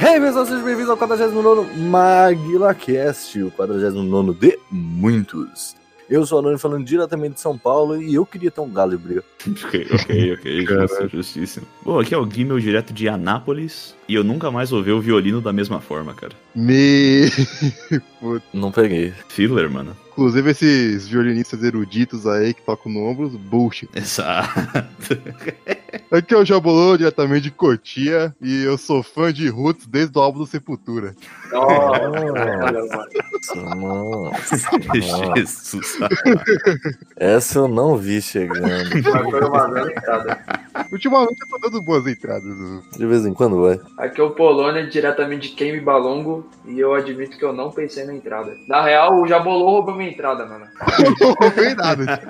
Hey, pessoal, sejam bem-vindos ao 49 MaguilaCast, o 49 de muitos. Eu sou o Anônimo falando diretamente de São Paulo e eu queria ter um galo de briga. Ok, ok, ok. Justo, justíssimo. Bom, aqui é o Gimel direto de Anápolis e eu nunca mais ouvi o violino da mesma forma, cara. Me. Não peguei. Filler, mano. Inclusive esses violinistas eruditos aí que tocam no ombros, bullshit. Exato. Aqui é o Jabolô, diretamente de Cotia, e eu sou fã de Roots desde o álbum do Sepultura. Nossa, nossa. Jesus. Essa eu não vi chegando. Ultimamente eu tô dando boas entradas. De vez em quando vai. Aqui é o Polônia, diretamente de Kemi Balongo, e eu admito que eu não pensei na entrada. Na real, o Jabolô roubou minha entrada, mano. não roubei nada.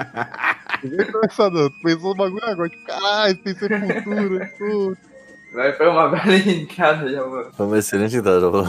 Ninguém começou não. Tu pensou no bagulho agora. Tipo, caralho, tem Sepultura. Puta. Mas foi uma bela entrada, Jabolô. Foi uma excelente entrada, já falou.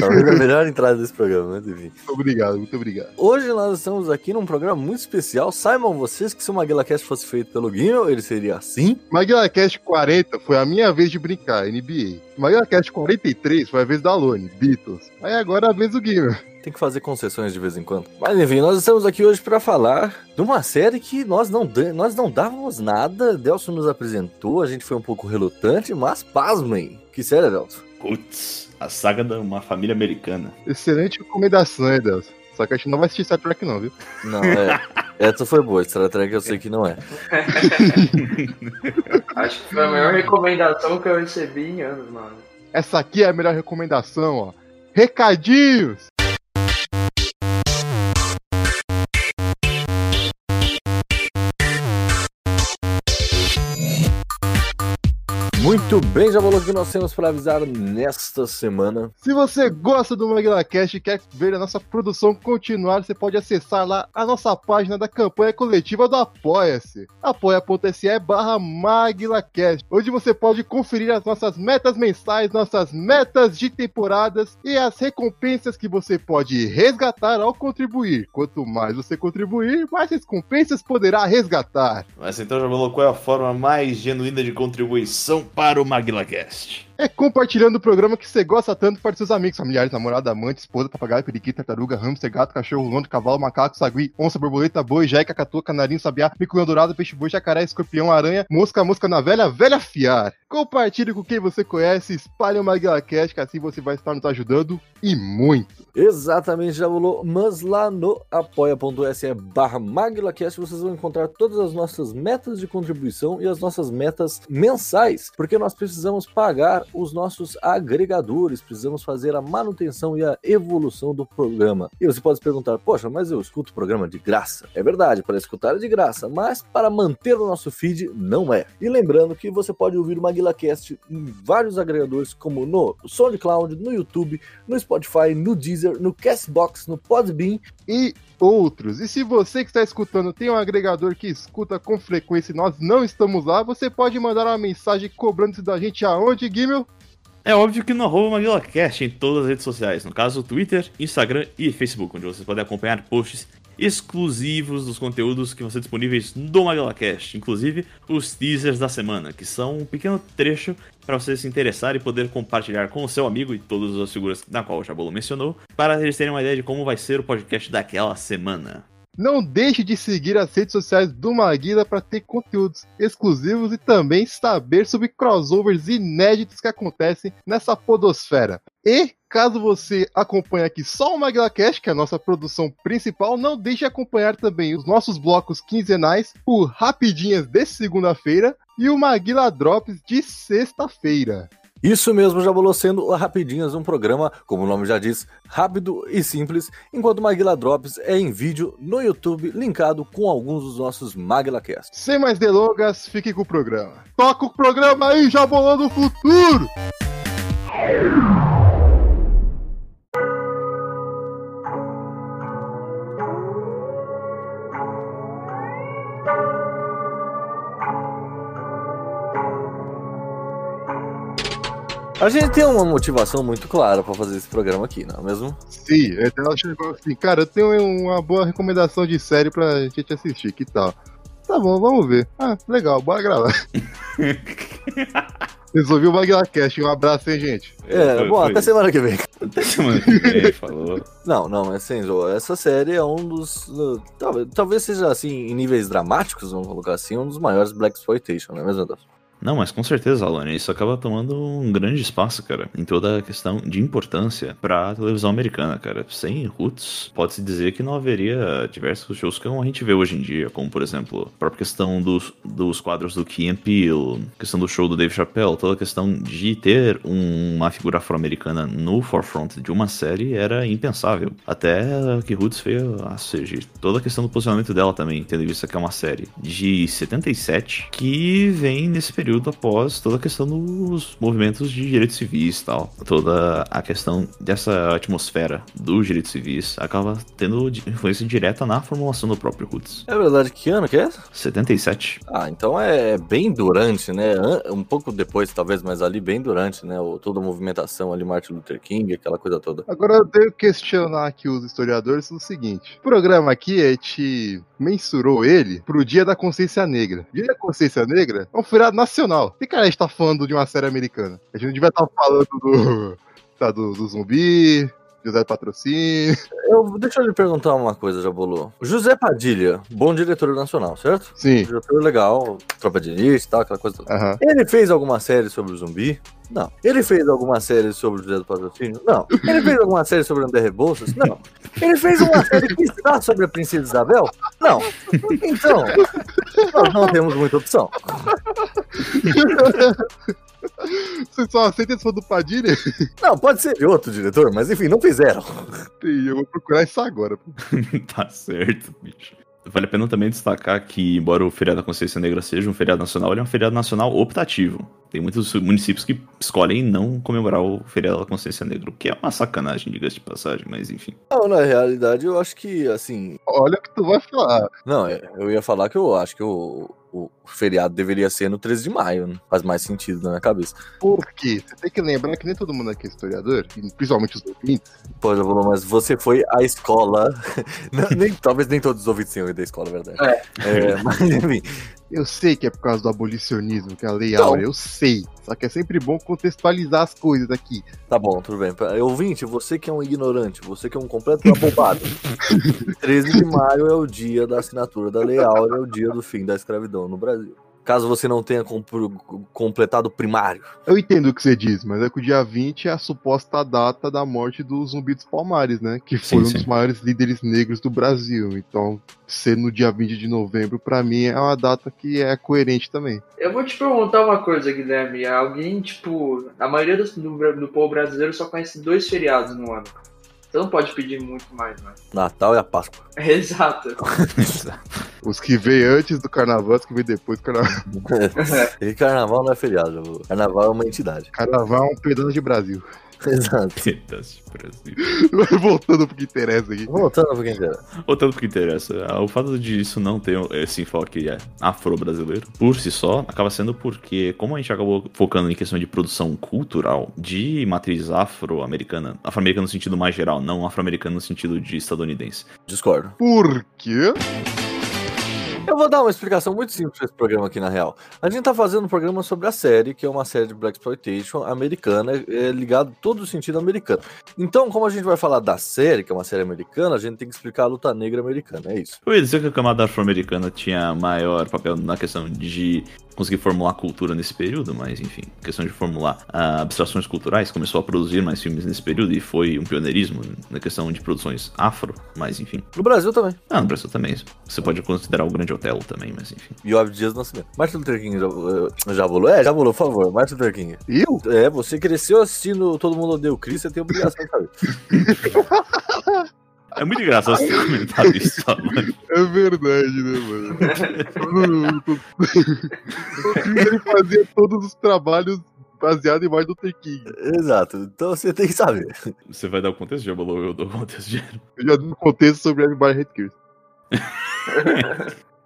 Talvez a melhor entrada desse programa, mas enfim. Muito obrigado, muito obrigado. Hoje nós estamos aqui num programa muito especial. Saibam vocês que se o MaguilaCast fosse feito pelo Guino, ele seria assim. MaguilaCast 40 foi a minha vez de brincar, NBA. MaguilaCast 43 foi a vez da Alone, Beatles. Aí agora é a vez do Gamer. Tem que fazer concessões de vez em quando. Mas enfim, nós estamos aqui hoje para falar de uma série que nós não, nós não dávamos nada. Delson nos apresentou, a gente foi um pouco relutante, mas pasmem. Que série, Delson? Putz, a saga de uma família americana. Excelente recomendação, hein, Deus. Só que a gente não vai assistir Star Trek, não, viu? Não, é. Essa foi boa, Star Trek eu sei que não é. Acho que foi a maior recomendação que eu recebi em anos, mano. Essa aqui é a melhor recomendação, ó. Recadinhos! Muito bem, já falou o que nós temos para avisar nesta semana. Se você gosta do MaguilaCast e quer ver a nossa produção continuar, você pode acessar lá a nossa página da campanha coletiva do Apoia-se. apoia.se barra onde você pode conferir as nossas metas mensais, nossas metas de temporadas e as recompensas que você pode resgatar ao contribuir. Quanto mais você contribuir, mais recompensas poderá resgatar. Mas então já falou qual é a forma mais genuína de contribuição para o MaguilaCast. É compartilhando o programa que você gosta tanto para seus amigos, familiares, namorada, amante, esposa, papagaio, periquita, tartaruga, hamster, gato, cachorro, londo, cavalo, macaco, sagui, onça, borboleta, boi, jeca, catua, canarinho, sabiá, mico dourado, peixe boi, jacaré, escorpião, aranha, mosca, mosca na velha, velha fiar. Compartilhe com quem você conhece, espalhe o MaguilaCast, que assim você vai estar nos ajudando e muito. Exatamente, já falou, mas lá no apoia.se barra MaguilaCast vocês vão encontrar todas as nossas metas de contribuição e as nossas metas mensais, porque nós precisamos pagar os nossos agregadores, precisamos fazer a manutenção e a evolução do programa. E você pode se perguntar, poxa, mas eu escuto o programa de graça. É verdade, para escutar é de graça, mas para manter o nosso feed não é. E lembrando que você pode ouvir o MaguilaCast em vários agregadores, como no SoundCloud, no YouTube, no Spotify, no Deezer, no Castbox, no Podbean e outros. E se você que está escutando tem um agregador que escuta com frequência e nós não estamos lá, você pode mandar uma mensagem cobrando isso da gente aonde, Gimel? É óbvio que no MaguilaCast em todas as redes sociais, no caso Twitter, Instagram e Facebook, onde vocês podem acompanhar posts exclusivos dos conteúdos que vão ser disponíveis no MaguilaCast, inclusive os teasers da semana, que são um pequeno trecho para você se interessar e poder compartilhar com o seu amigo e todas as figuras na qual o Jabolo mencionou, para eles terem uma ideia de como vai ser o podcast daquela semana. Não deixe de seguir as redes sociais do Maguila para ter conteúdos exclusivos e também saber sobre crossovers inéditos que acontecem nessa podosfera. E caso você acompanhe aqui só o Maguila Cash, que é a nossa produção principal, não deixe de acompanhar também os nossos blocos quinzenais, o Rapidinhas de segunda-feira e o Maguila Drops de sexta-feira. Isso mesmo, já bolou sendo Rapidinhas, um programa, como o nome já diz, rápido e simples, enquanto Maguila Drops é em vídeo no YouTube, linkado com alguns dos nossos MaguilaCasts. Sem mais delongas, fique com o programa. Toca o programa aí, já bolando o futuro! A gente tem uma motivação muito clara para fazer esse programa aqui, não é mesmo? Sim, então ela chegou assim, cara, eu tenho uma boa recomendação de série pra gente assistir, que tal? Tá bom, vamos ver. Ah, legal, bora gravar. Resolvi o MaglaCast, um abraço, hein, gente? É, Foi- bom, foi até isso. semana que vem. Até semana que vem, falou. Não, não, é sem zoa. Essa série é um dos. uh, talvez, talvez seja, assim, em níveis dramáticos, vamos colocar assim, um dos maiores Black Exploitation, não é mesmo, Adolfo? Não, mas com certeza, Alane, isso acaba tomando um grande espaço, cara, em toda a questão de importância pra televisão americana, cara. Sem Roots, pode-se dizer que não haveria diversos shows que a gente vê hoje em dia, como, por exemplo, a própria questão dos, dos quadros do Key and Peele, questão do show do Dave Chappelle, toda a questão de ter um- uma figura afro-americana no forefront de uma série era impensável. Até que Roots veio a surgir. Toda a questão do posicionamento dela também, tendo em vista que é uma série de 77, que vem nesse período após toda a questão dos movimentos de direitos civis e tal. Toda a questão dessa atmosfera dos direitos civis acaba tendo influência direta na formulação do próprio Roots. É verdade, que ano que é? 77. Ah, então é bem durante, né? Um pouco depois, talvez, mas ali bem durante, né? O- Toda a movimentação ali, Martin Luther King, aquela coisa toda. Agora eu devo questionar aqui os historiadores o seguinte: o programa aqui a gente mensurou ele pro Dia da Consciência Negra. Dia da Consciência Negra é um feriado nacional. Por que cara, a gente tá falando de uma série americana? A gente não devia estar falando do, tá, do, do zumbi, José Patrocínio. Eu, deixa eu lhe perguntar uma coisa, Jabulu. José Padilha, bom diretor nacional, certo? Sim. Diretor legal, tropa de elite e tal, aquela coisa. Aham. Ele fez alguma série sobre o zumbi? Não. Ele fez alguma série sobre o José do Patrocínio? Não. Ele fez alguma série sobre o André Rebouças? Não. Ele fez uma série que está sobre a Princesa Isabel? Não. Então, nós não temos muita opção. Você só aceita se for do Padilha? Não, pode ser de outro diretor, mas enfim, não fizeram. Sim, eu vou procurar isso agora. tá certo, bicho. Vale a pena também destacar que, embora o feriado da Consciência Negra seja um feriado nacional, ele é um feriado nacional optativo. Tem muitos municípios que escolhem não comemorar o feriado da Consciência Negra, o que é uma sacanagem, diga-se de passagem, mas enfim. Não, na realidade, eu acho que, assim. Olha o que tu vai falar. Não, é, eu ia falar que eu acho que o, o feriado deveria ser no 13 de maio, né? Faz mais sentido na minha cabeça. Por quê? Você tem que lembrar que nem todo mundo aqui é historiador, e principalmente os ouvintes. Pô, Javolô, mas você foi à escola. Não, nem- talvez nem todos os ouvintes tenham ido à escola, é verdade. É, mas enfim. Eu sei que é por causa do abolicionismo, que é a lei Então. áurea, eu sei. Só que é sempre bom contextualizar as coisas aqui. Tá bom, tudo bem. Ouvinte, você que é um ignorante, você que é um completo abobado. 13 de maio é o dia da assinatura da Lei Áurea, é o dia do fim da escravidão no Brasil. Caso você não tenha completado o primário. Eu entendo o que você diz, mas é que o dia 20 é a suposta data da morte do Zumbi dos Palmares, né? Que foi Sim, um sim. dos maiores líderes negros do Brasil. Então, ser no dia 20 de novembro, pra mim, é uma data que é coerente também. Eu vou te perguntar uma coisa, Guilherme. Alguém, tipo, a maioria do, do, do povo brasileiro só conhece dois feriados no ano. Você não pode pedir muito mais, né? Natal e a Páscoa. Exato. Os que vêm antes do carnaval, os que vêm depois do carnaval. e carnaval não é feriado. Carnaval é uma entidade. Carnaval é um pedaço de Brasil. Exato. Pedaço de Brasil. Voltando pro que interessa aqui. Voltando pro que interessa. Voltando pro que interessa, ah, o fato de isso não ter esse enfoque afro-brasileiro, por si só, acaba sendo porque, como a gente acabou focando em questão de produção cultural, de matriz afro-americana, afro-americana no sentido mais geral, não afro-americano no sentido de estadunidense. Discordo. Por quê? Eu vou dar uma explicação muito simples pra esse programa aqui, na real. A gente tá fazendo um programa sobre a série, que é uma série de Black Exploitation americana, é, ligado todo o sentido americano. Então, como a gente vai falar da série, que é uma série americana, a gente tem que explicar a luta negra americana, é isso. Eu ia dizer que a camada afro-americana tinha maior papel na questão de conseguir formular cultura nesse período, mas enfim, questão de formular ah, abstrações culturais, começou a produzir mais filmes nesse período e foi um pioneirismo na questão de produções afro, mas enfim. No Brasil também. Ah, no Brasil também. Você pode considerar o Grande Otelo também, mas enfim. E óbvio Dias do Nascimento. Martin Luther King já, eh, já volou? É, já volou, por favor. Martin Luther King. Eu? É, você cresceu assistindo Todo Mundo Odeia o Chris, você tem obrigação de saber. É muito engraçado você ter comentado isso, mano. É verdade, né, mano? o ele fazia todos os trabalhos baseados em mais do King. Exato. Então você tem que saber. Você vai dar o contexto, já falou, eu dou o contexto de Eu já dei um contexto sobre Everybody Hate Chris.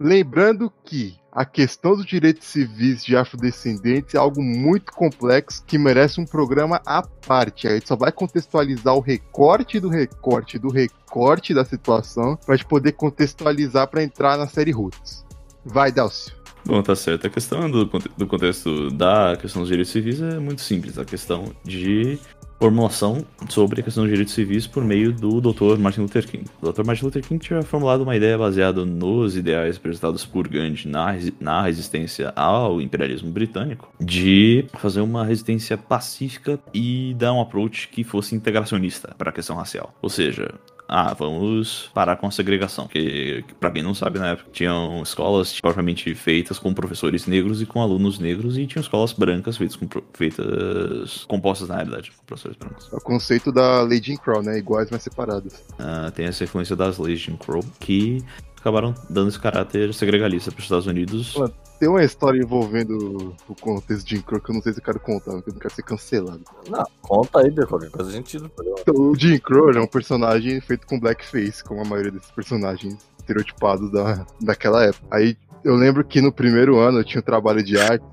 Lembrando que a questão dos direitos civis de afrodescendentes é algo muito complexo que merece um programa à parte. A gente só vai contextualizar o recorte do recorte do recorte da situação pra gente poder contextualizar pra entrar na série Roots. Vai, Delcio. Bom, tá certo. A questão do, do contexto da questão dos direitos civis é muito simples. A questão de formulação sobre a questão dos direitos civis por meio do Dr. Martin Luther King. O Dr. Martin Luther King tinha formulado uma ideia baseada nos ideais apresentados por Gandhi na, na resistência ao imperialismo britânico de fazer uma resistência pacífica e dar um approach que fosse integracionista para a questão racial. Ou seja, ah, vamos parar com a segregação. Que, que para quem não sabe, na época tinham escolas propriamente feitas com professores negros e com alunos negros, e tinham escolas brancas feitas com feitas compostas na realidade com professores brancos. É o conceito da lei Jim Crow, né? Iguais, mas separadas. Ah, tem essa influência das leis Jim Crow que acabaram dando esse caráter segregalista para os Estados Unidos. Mano. Tem uma história envolvendo o contexto de Jim Crow que eu não sei se eu quero contar, porque eu não quero ser cancelado. Não, conta aí, de qualquer coisa a gente. Então, o Jim Crow é um personagem feito com blackface, como a maioria desses personagens estereotipados da, daquela época. Aí eu lembro que no primeiro ano eu tinha um trabalho de arte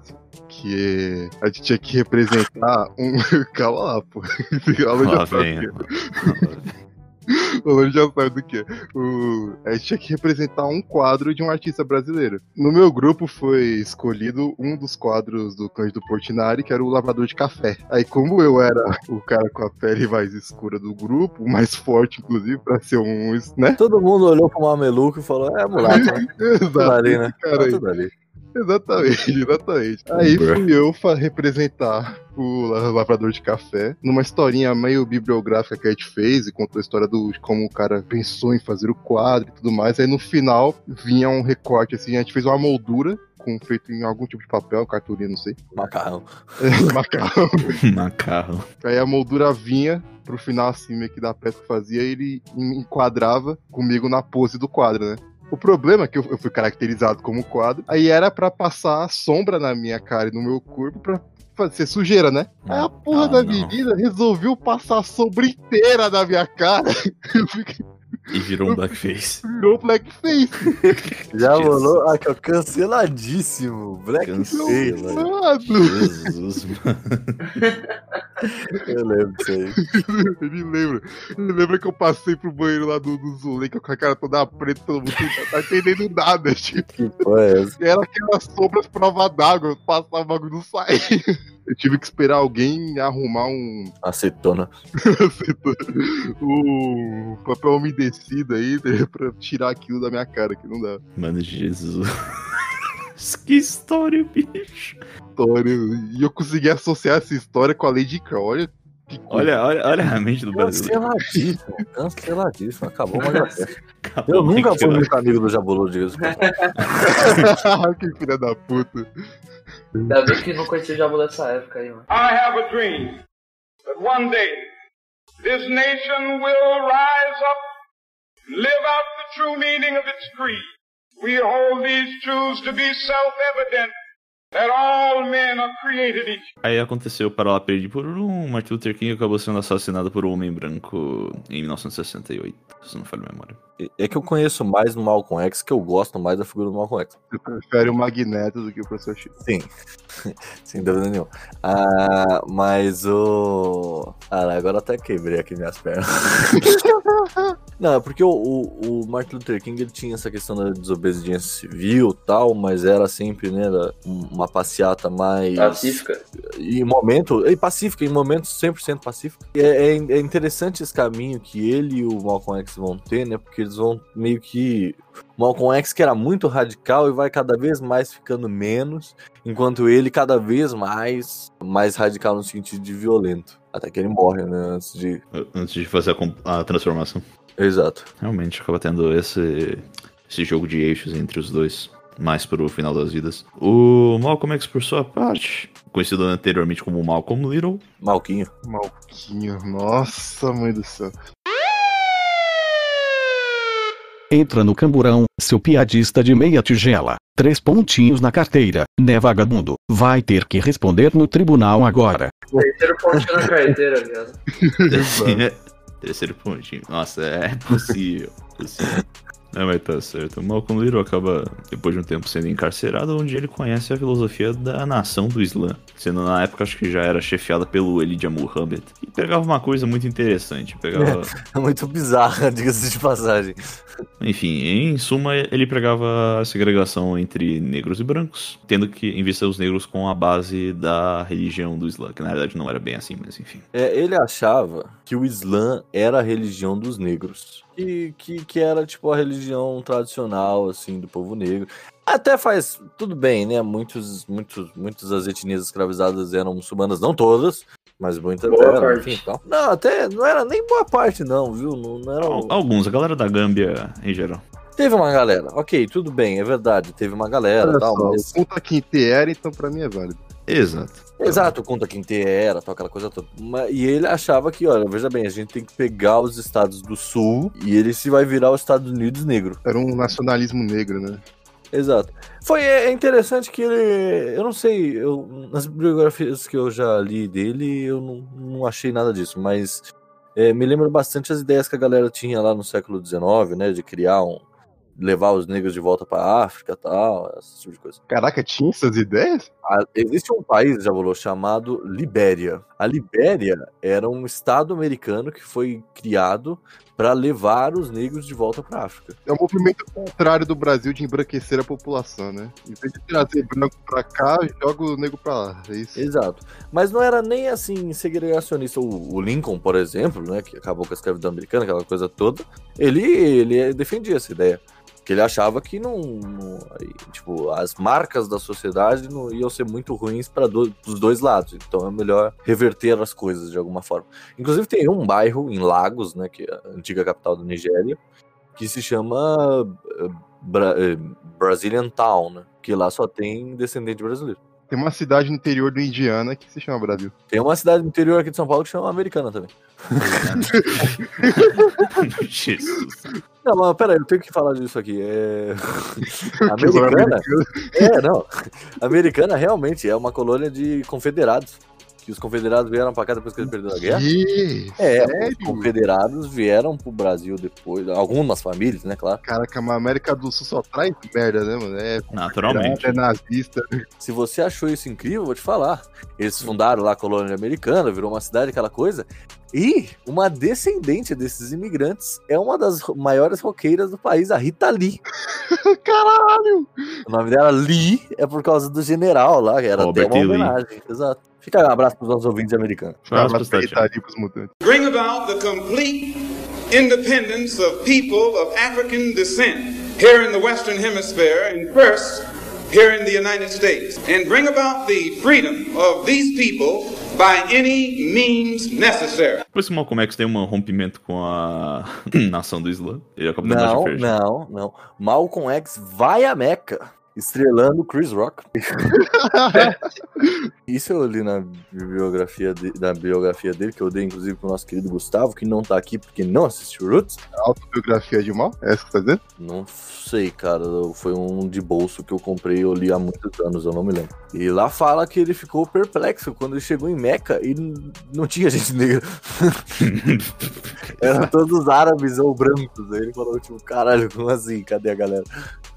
que a gente tinha que representar um. Calma lá, pô. Alan Lá vem. o que. O Alan já sabe do que é. O- A gente tinha que representar um quadro de um artista brasileiro. No meu grupo foi escolhido um dos quadros do Cândido Portinari, que era o lavador de café. Aí, como eu era o cara com a pele mais escura do grupo, o mais forte, inclusive, pra ser um. né? Todo mundo olhou pro Mameluco e falou: é mulato, né? Exato. ali, né? cara Tá tudo ali. Exatamente, exatamente. Aí fui eu representar o la- lavrador de café numa historinha meio bibliográfica que a gente fez e contou a história do de como o cara pensou em fazer o quadro e tudo mais. Aí no final vinha um recorte assim, a gente fez uma moldura com feito em algum tipo de papel, cartolina, não sei, Macarrão. macarrão. Macarrão. Aí a moldura vinha pro final assim meio que da peça que fazia, e ele en- enquadrava comigo na pose do quadro, né? O problema é que eu eu fui caracterizado como quadro, aí era pra passar sombra na minha cara e no meu corpo pra fazer sujeira, né? Aí a porra Ah, da menina resolveu passar a sombra inteira na minha cara. Eu fiquei, E virou um blackface. virou blackface. Já Jesus. rolou. Ah, que é canceladíssimo. Blackface. Cancelado. Jesus, mano. Eu lembro disso aí. ele lembra. Ele lembra que eu passei pro banheiro lá do, do Zuleika com a cara toda preta, todo mundo não tá entendendo nada, tipo. Que porra é essa? Era aquelas sombras prova d'água, passava o bagulho não saía. Eu tive que esperar alguém arrumar um, Acetona. um papel umedecido aí né, pra tirar aquilo da minha cara, que não dá. Mano, Jesus. que história, bicho. História. E eu consegui associar essa história com a Lady Crow. Olha. Olha, olha, olha a mente do brasileiro. Canceladíssimo, canceladíssimo. Acabou vez. Acabou Eu nunca fui muito amigo do Jabulu, disso. que filha da puta. Ainda bem que não conheci o Jabu dessa época aí, mano. I have a dream that one day this nation will rise up and live out the true meaning of its creed. We hold these truths to be self-evident Aí aconteceu para lá perder por um Martin Luther King acabou sendo assassinado por um homem branco em 1968, se não falha a memória. É que eu conheço mais no Malcolm X, que eu gosto mais da figura do Malcolm X. Você prefere o Magneto do que o Professor X. Sim, sem dúvida nenhuma. Ah, mas o. Ah, agora até quebrei aqui minhas pernas. Não, é porque o, o, o Martin Luther King ele tinha essa questão da desobediência civil e tal, mas era sempre, né, era uma passeata mais. Pacífica. em momento, e pacífica, em momentos 100% pacífico. E É, é, é interessante esse caminho que ele e o Malcolm X vão ter, né? Porque eles vão meio que. O Malcolm X que era muito radical e vai cada vez mais ficando menos, enquanto ele cada vez mais mais radical no sentido de violento. Até que ele morre, né? Antes de. Antes de fazer a, a transformação. Exato. Realmente acaba tendo esse, esse jogo de eixos entre os dois, mais pro final das vidas. O Malcolm X, por sua parte, conhecido anteriormente como Malcolm Little, Malquinho. Malquinho. Nossa, mãe do céu. Entra no camburão, seu piadista de meia tigela. Três pontinhos na carteira, né vagabundo? Vai ter que responder no tribunal agora. Terceiro pontinho na carteira, viado. Terceiro pontinho. Nossa, é possível. possível. Não, mas tá certo. O Malcolm Little acaba, depois de um tempo, sendo encarcerado, onde ele conhece a filosofia da nação do Islã. Sendo na época, acho que já era chefiada pelo Elijah Muhammad. E pegava uma coisa muito interessante. Pegava. É muito bizarra, diga-se de passagem. Enfim, em suma, ele pregava a segregação entre negros e brancos, tendo que vista os negros com a base da religião do Islã, que na verdade não era bem assim, mas enfim. É, ele achava que o Islã era a religião dos negros. Que, que, que era, tipo, a religião tradicional, assim, do povo negro. Até faz tudo bem, né? Muitos, muitos, muitas das etnias escravizadas eram muçulmanas, não todas, mas muitas Boa eram, parte. tal. Não, até não era nem boa parte, não, viu? Não, não era. Al- Alguns, a galera da Gâmbia em geral. Teve uma galera, ok, tudo bem, é verdade, teve uma galera Olha tal, só, mas. o Punta Quinte era, então pra mim é válido. Exato. Exato, conta quem te era, tal, aquela coisa toda. E ele achava que, olha, veja bem, a gente tem que pegar os estados do sul e ele se vai virar os Estados Unidos negro. Era um nacionalismo negro, né? Exato. Foi é é interessante que ele. Eu não sei, eu, nas biografias que eu já li dele, eu não, não achei nada disso, mas é, me lembra bastante as ideias que a galera tinha lá no século XIX, né? De criar um. Levar os negros de volta pra África e tal, esse tipo de coisa. Caraca, tinha essas ideias? Ah, existe um país, já falou, chamado Libéria. A Libéria era um estado americano que foi criado para levar os negros de volta para África. É o movimento contrário do Brasil de embranquecer a população, né? Em vez de trazer branco pra cá, joga o negro pra lá. É isso. Exato. Mas não era nem assim segregacionista. O, o Lincoln, por exemplo, né, que acabou com a escravidão americana, aquela coisa toda, ele, ele defendia essa ideia. Que ele achava que não, não- tipo, as marcas da sociedade não iam ser muito ruins para os dois lados. Então é melhor reverter as coisas de alguma forma. Inclusive tem um bairro em Lagos, né, que é a antiga capital da Nigéria, que se chama eh, Bra- eh, Brazilian Town, né, que lá só tem descendente brasileiro. Tem uma cidade no interior do Indiana que se chama Brasil. Tem uma cidade no interior aqui de São Paulo que chama Americana também. Jesus. Não, mas peraí, eu tenho que falar disso aqui. É... Americana? É, não. Americana realmente é uma colônia de confederados. Que os confederados vieram pra cá depois que eles perderam a guerra. Que? É, Sério? os confederados vieram pro Brasil depois. Algumas famílias, né, claro. Caraca, mas a América do Sul só traz merda, né, mano? É Naturalmente. é nazista. Se você achou isso incrível, eu vou te falar. Eles fundaram lá a colônia americana, virou uma cidade, aquela coisa. E uma descendente desses imigrantes é uma das maiores roqueiras do país, a Rita Lee. Caralho! O nome dela Lee é por causa do general lá, que era Robert até uma. Lee. homenagem. Exato. Fica um abraço pros nossos ouvintes americanos. Vamos Abraço. Italia pros mutantes. Bring about the complete independence of people of African descent here in the Western Hemisphere, and first here in the United States and bring about the freedom of these people by any means necessary. Depois que o Malcolm X tem um rompimento com a nação do Islã, ele dando Não, não, não. Malcolm X vai a Meca. Estrelando Chris Rock. Isso eu li na biografia, de- na biografia dele, que eu dei inclusive pro nosso querido Gustavo, que não tá aqui porque não assistiu Roots. Autobiografia de mal? É isso que tá dizendo? Não sei, cara. Foi um de bolso que eu comprei eu li há muitos anos, eu não me lembro. E lá fala que ele ficou perplexo quando ele chegou em Meca e não tinha gente negra. Eram todos árabes ou brancos. Aí ele falou, tipo, caralho, como assim? Cadê a galera?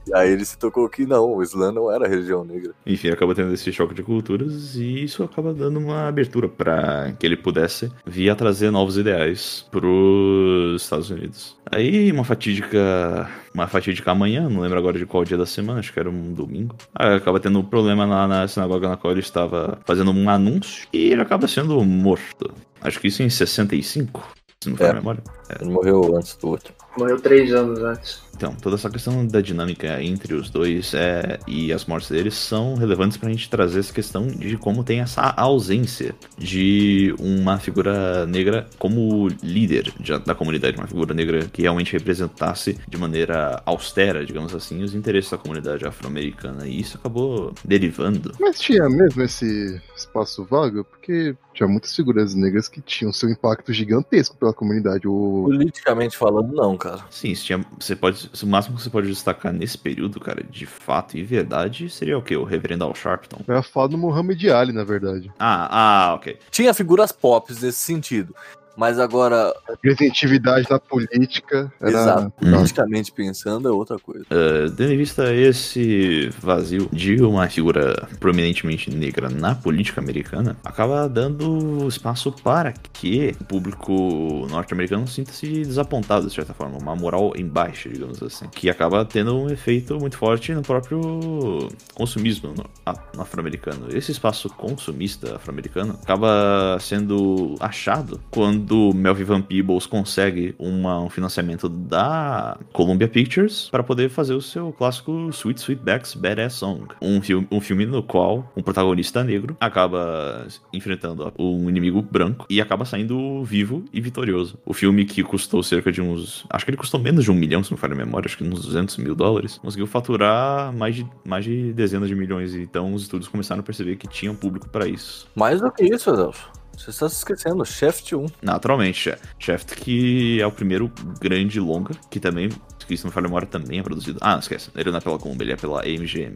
E aí ele se tocou que não, o Islã não era religião negra. Enfim, acaba tendo esse choque de culturas e isso acaba dando uma abertura para que ele pudesse vir a trazer novos ideais pros Estados Unidos. Aí uma fatídica, uma fatídica manhã, não lembro agora de qual dia da semana, acho que era um domingo. Aí acaba tendo um problema lá na sinagoga na qual ele estava fazendo um anúncio e ele acaba sendo morto. Acho que isso em 65, se não falha É. a memória. Ele morreu antes do outro. Morreu três anos antes. Então, toda essa questão da dinâmica entre os dois é, e as mortes deles são relevantes pra gente trazer essa questão de como tem essa ausência de uma figura negra como líder de- da comunidade, uma figura negra que realmente representasse de maneira austera, digamos assim, os interesses da comunidade afro-americana. E isso acabou derivando. Mas tinha mesmo esse espaço vago, porque tinha muitas figuras negras que tinham seu impacto gigantesco pela comunidade. O... Politicamente falando, não, cara. Sim, isso tinha, você pode, o máximo que você pode destacar nesse período, cara, de fato e verdade, seria o quê? O reverendo Al Sharpton. Eu ia falar do Muhammad Ali, na verdade. Ah, ah, ok. Tinha figuras pop nesse sentido. Mas agora, Representatividade na política. Era... exato, Hum. politicamente pensando é outra coisa. Uh, tendo em vista esse vazio de uma figura prominentemente negra na política americana, acaba dando espaço para que o público norte-americano sinta-se desapontado, de certa forma, uma moral em baixa, digamos assim, que acaba tendo um efeito muito forte no próprio consumismo no- a- no afro-americano. Esse espaço consumista afro-americano acaba sendo achado quando Melvin Van Peebles consegue uma- um financiamento da Columbia Pictures para poder fazer o seu clássico Sweet Sweetback's Badass Song. Um filme, um filme no qual um protagonista negro acaba enfrentando um inimigo branco e acaba saindo vivo e vitorioso. O filme que custou cerca de uns... Acho que ele custou menos de um milhão, se não me falha a memória, acho que uns 200 mil dólares. Conseguiu faturar mais de, mais de dezenas de milhões. Então os estúdios começaram a perceber que tinha um público para isso. Mais do que isso, Adelso. Você está se esquecendo, Shaft 1. Naturalmente, Shaft. Shaft que é o primeiro grande longa, que também, que se não me falha memória, também é produzido. Ah, não esquece, ele não é pela Columbia, ele é pela MGM.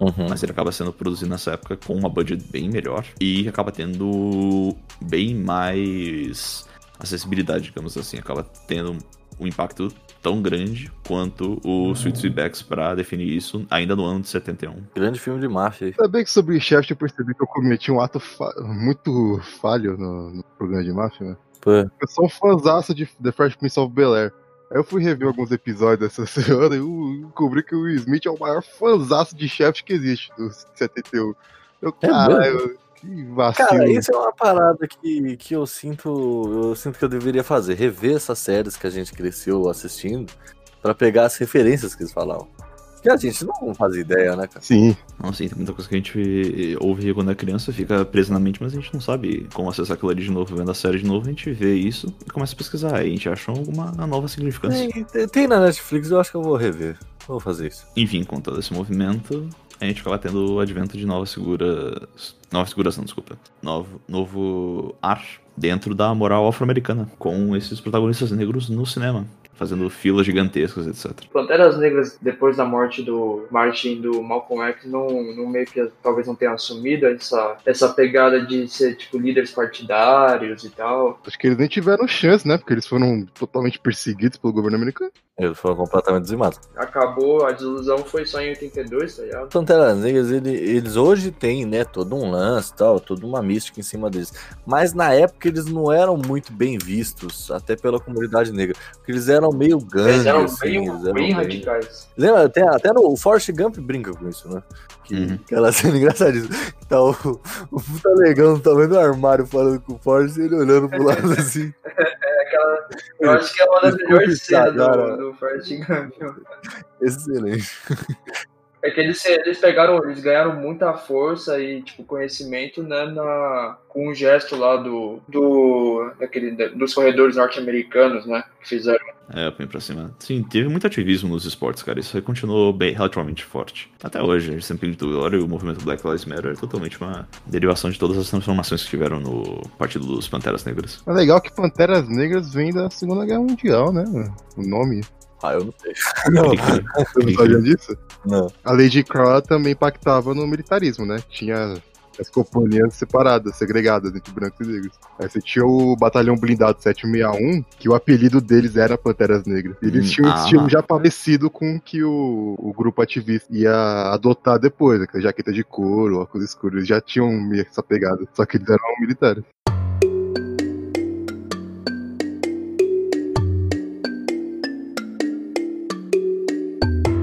Uhum. Mas ele acaba sendo produzido nessa época com uma budget bem melhor e acaba tendo bem mais acessibilidade, digamos assim. Acaba tendo um impacto tão grande quanto o Sweet Sweetbacks pra definir isso ainda no ano de 71. Grande filme de máfia aí. Ainda bem que sobre Shaft eu percebi que eu cometi um ato fa- muito falho no, no programa de máfia, né? Pô, Eu sou um fãzaço de The Fresh Prince of Bel-Air. Aí eu fui rever alguns episódios essa semana e eu descobri que o Will Smith é o maior fãzaço de Shaft que existe, do 71. Eu, É caralho, que vacilo. Cara, isso é uma parada que, que eu sinto. Eu sinto que eu deveria fazer. Rever essas séries que a gente cresceu assistindo pra pegar as referências que eles falavam. Que a gente não faz ideia, né, cara? Sim, Não sei, tem muita coisa que a gente ouve quando é criança, fica presa na mente, mas a gente não sabe como acessar aquilo ali de novo, vendo a série de novo, a gente vê isso e começa a pesquisar, aí a gente acha alguma nova significância. Tem, tem- tem na Netflix, eu acho que eu vou rever. Vou fazer isso. Enfim, com todo esse movimento, a gente acaba tendo o advento de novas figuras. Novas figuras, não, desculpa. Novo, novo ar dentro da moral afro-americana, com esses protagonistas negros no cinema, fazendo filas gigantescas, etc. Panteras Negras, depois da morte do Martin e do Malcolm X, não, não meio que talvez não tenha assumido essa, essa pegada de ser tipo líderes partidários e tal. acho que eles nem tiveram chance, né? Porque eles foram totalmente perseguidos pelo governo americano. Eles foram completamente dizimados. Acabou, a desilusão foi só em 82, tá ligado? Panteras Negras, ele- eles hoje têm, né, todo um lance e tal, toda uma mística em cima deles. Mas na época eles não eram muito bem vistos, até pela comunidade negra. Porque eles eram meio gangue, Eles eram assim, bem, eles eram bem bem- radicais. Lembra? Até, até no o Forrest Gump brinca com isso, né? Que, Uhum. Aquela cena engraçadíssima. Tá o, o puta negão no tamanho do armário falando com o Forrest e ele olhando pro lado assim. Aquela, eu acho que é uma das melhores cenas do, do Forrest Gump. Excelente. É que eles, eles pegaram, eles ganharam muita força e, tipo, conhecimento, né, na, com um gesto lá do, do daquele, dos corredores norte-americanos, né, que fizeram. É, põe pra cima. Sim, teve muito ativismo nos esportes, cara. Isso aí continuou bem, relativamente forte. Até hoje, sempre olha o movimento Black Lives Matter é totalmente uma derivação de todas as transformações que tiveram no Partido dos Panteras Negras. É legal que Panteras Negras vem da Segunda Guerra Mundial, né? O nome. Ah, eu não sei. Você não sabia disso? Não. A Lady Crow também impactava no militarismo, né? Tinha as companhias separadas, segregadas entre brancos e negros. Aí você tinha o Batalhão Blindado 761, que o apelido deles era Panteras Negras. Eles Hum, tinham um ah. estilo já parecido com o que o, o grupo ativista ia adotar depois, aquela jaqueta de couro, óculos escuros. Eles já tinham essa pegada, só que eles eram militares.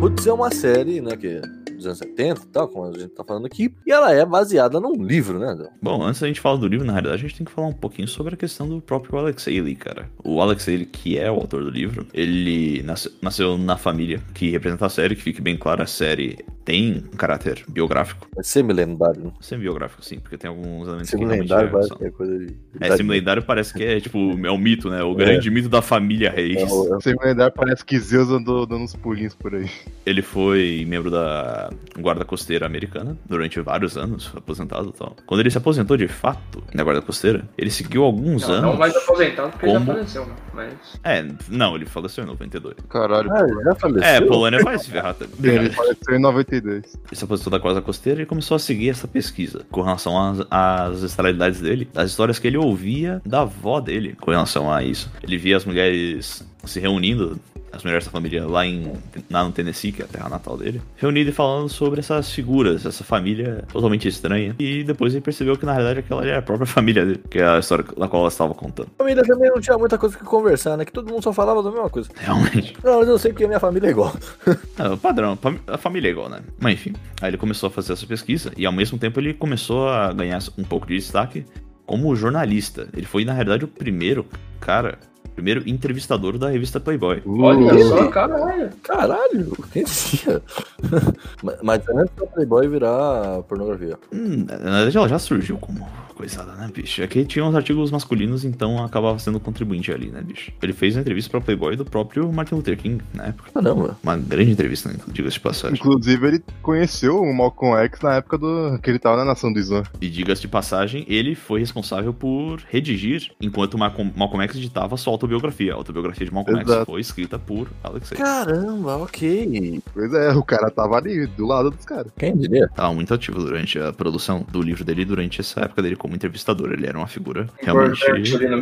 Roots é uma série, né, que dos anos 70 e tal, como a gente tá falando aqui, e ela é baseada num livro, né? Del? Bom, antes da gente falar do livro, na realidade, a gente tem que falar um pouquinho sobre a questão do próprio Alex Haley, cara. O Alex Haley, que é o autor do livro, ele nasceu, nasceu na família que representa a série, que fique bem claro, a série tem um caráter biográfico. É semi-lendário, né? Semi-biográfico, sim, porque tem alguns elementos que realmente Semi-lendário é, parece são- que é coisa de. É, semi-lendário parece que é, tipo, é o mito, né? O grande mito da família Reis. É o- Sem lembrar, parece que Zeus andou dando uns pulinhos por aí. Ele foi membro da Guarda Costeira Americana durante vários anos, aposentado e tal. Quando ele se aposentou de fato na Guarda Costeira, ele seguiu alguns Não, anos. não mais aposentado porque ele já como- faleceu, né? Mas. É, não, ele faleceu em 92. Caralho. Ah, ele já faleceu? É, Polônia vai se ferrar também. Ele faleceu em 92. Ele se aposentou da Guarda Costeira e começou a seguir essa pesquisa com relação às, às ancestralidades dele, das histórias que ele ouvia da avó dele com relação a isso. Ele via as mulheres se reunindo, as mulheres da família lá, em, lá no Tennessee, que é a terra natal dele, reunido e falando sobre essas figuras, essa família totalmente estranha. E depois ele percebeu que na realidade aquela era a própria família dele, que é a história da qual ela estava contando. A família também não tinha muita coisa que conversar, né? Que todo mundo só falava da mesma coisa. Realmente. Não, mas eu sei que a minha família é igual. É, o padrão, a família é igual, né? Mas enfim, aí ele começou a fazer essa pesquisa e ao mesmo tempo ele começou a ganhar um pouco de destaque como jornalista. Ele foi, na realidade, o primeiro cara, primeiro entrevistador da revista Playboy. Olha Uh, só, caralho. Caralho, quem dizia? Mas- antes da Playboy virar pornografia. Hum, na verdade, ela já surgiu como coisada, né, bicho? É que tinha uns artigos masculinos, então acabava sendo contribuinte ali, né, bicho? Ele fez uma entrevista pra Playboy do próprio Martin Luther King na época. Caramba. Uma grande entrevista, né, diga-se de passagem. Inclusive, ele conheceu o Malcolm X na época do que ele tava na Nação do Islã. E diga-se de passagem, ele foi responsável por redigir, enquanto Malcolm, Malcolm X editava sua autobiografia. A autobiografia de Malcolm X Exato. foi escrita por Alex Haley. Caramba, ok. Pois é, o cara tava ali, do lado dos caras. Quem diria? Tava muito ativo durante a produção do livro dele e durante essa época dele como entrevistador. Ele era uma figura realmente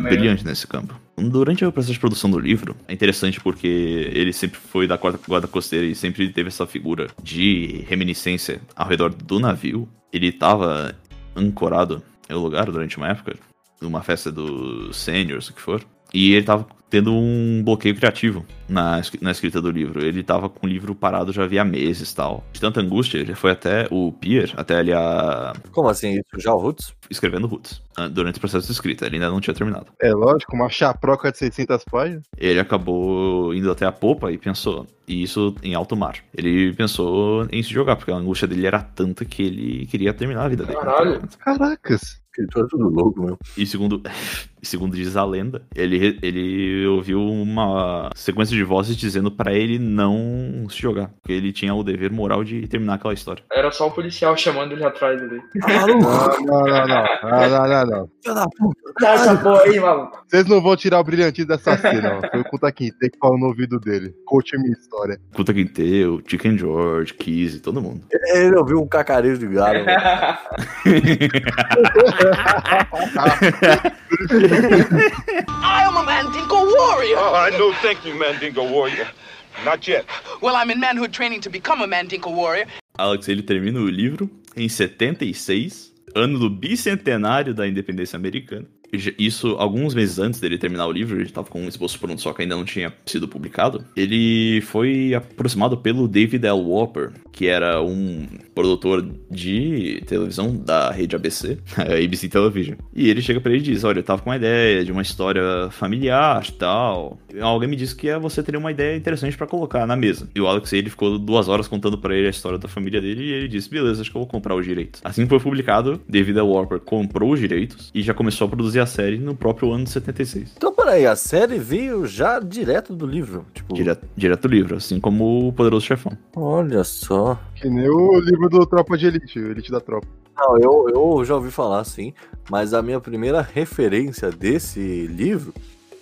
brilhante nesse campo. Durante o processo de produção do livro, é interessante porque ele sempre foi da guarda, guarda costeira e sempre teve essa figura de reminiscência ao redor do navio. Ele estava ancorado em um lugar durante uma época, numa festa dos seniors, o que for. E ele tava tendo um bloqueio criativo na, na escrita do livro. Ele tava com o livro parado já havia meses e tal. De tanta angústia, ele foi até o Pier, até ali a. Como assim? Isso já o Roots? escrevendo Roots. ah, Durante o processo de escrita. Ele ainda não tinha terminado. É lógico, uma chaproca de 600 páginas. Ele acabou indo até a popa e pensou. E isso em alto mar. Ele pensou em se jogar, porque a angústia dele era tanta que ele queria terminar a vida dele. Caralho. Caracas. Escritor é tudo louco, meu. E segundo, segundo diz a lenda, ele, ele ouviu uma sequência de vozes dizendo pra ele não se jogar. Porque ele tinha o dever moral de terminar aquela história. Era só o policial chamando ele atrás ali. Não, não, não, não. Não, não, não, não. Filho da puta. Dá essa porra aí, maluco. Vocês não vão tirar o brilhantismo dessa cena, ó. Foi o Kuta Kinte que falou no ouvido dele. Coach minha história. Kuta Quinteu, Chicken George, Kizzy, todo mundo. Ele ouviu um cacarejo de galo. I am a Mandingo warrior. Oh, I no thank you, Mandingo warrior. Not yet. Well, I'm in manhood training to become a Mandingo warrior. Alex, ele termina o livro em 76, ano do bicentenário da independência americana. Isso alguns meses antes dele terminar o livro, ele tava com um esboço pronto, só que ainda não tinha sido publicado. Ele foi aproximado pelo David L. Whopper, que era um produtor de televisão da rede ABC, ABC Television. E ele chega pra ele e diz: Olha, eu tava com uma ideia de uma história familiar tal. Alguém me disse que é, você teria uma ideia interessante pra colocar na mesa. E o Alex ele ficou duas horas contando pra ele a história da família dele e ele disse: Beleza, acho que eu vou comprar os direitos. Assim foi publicado, David L. Whopper comprou os direitos e já começou a produzir a série no próprio ano de 76. Então, peraí, a série veio já direto do livro. Tipo, Direto, direto do livro, assim como o Poderoso Chefão. olha só. Que nem o livro do Tropa de Elite, o Elite da Tropa. Não, eu, eu já ouvi falar, sim, mas a minha primeira referência desse livro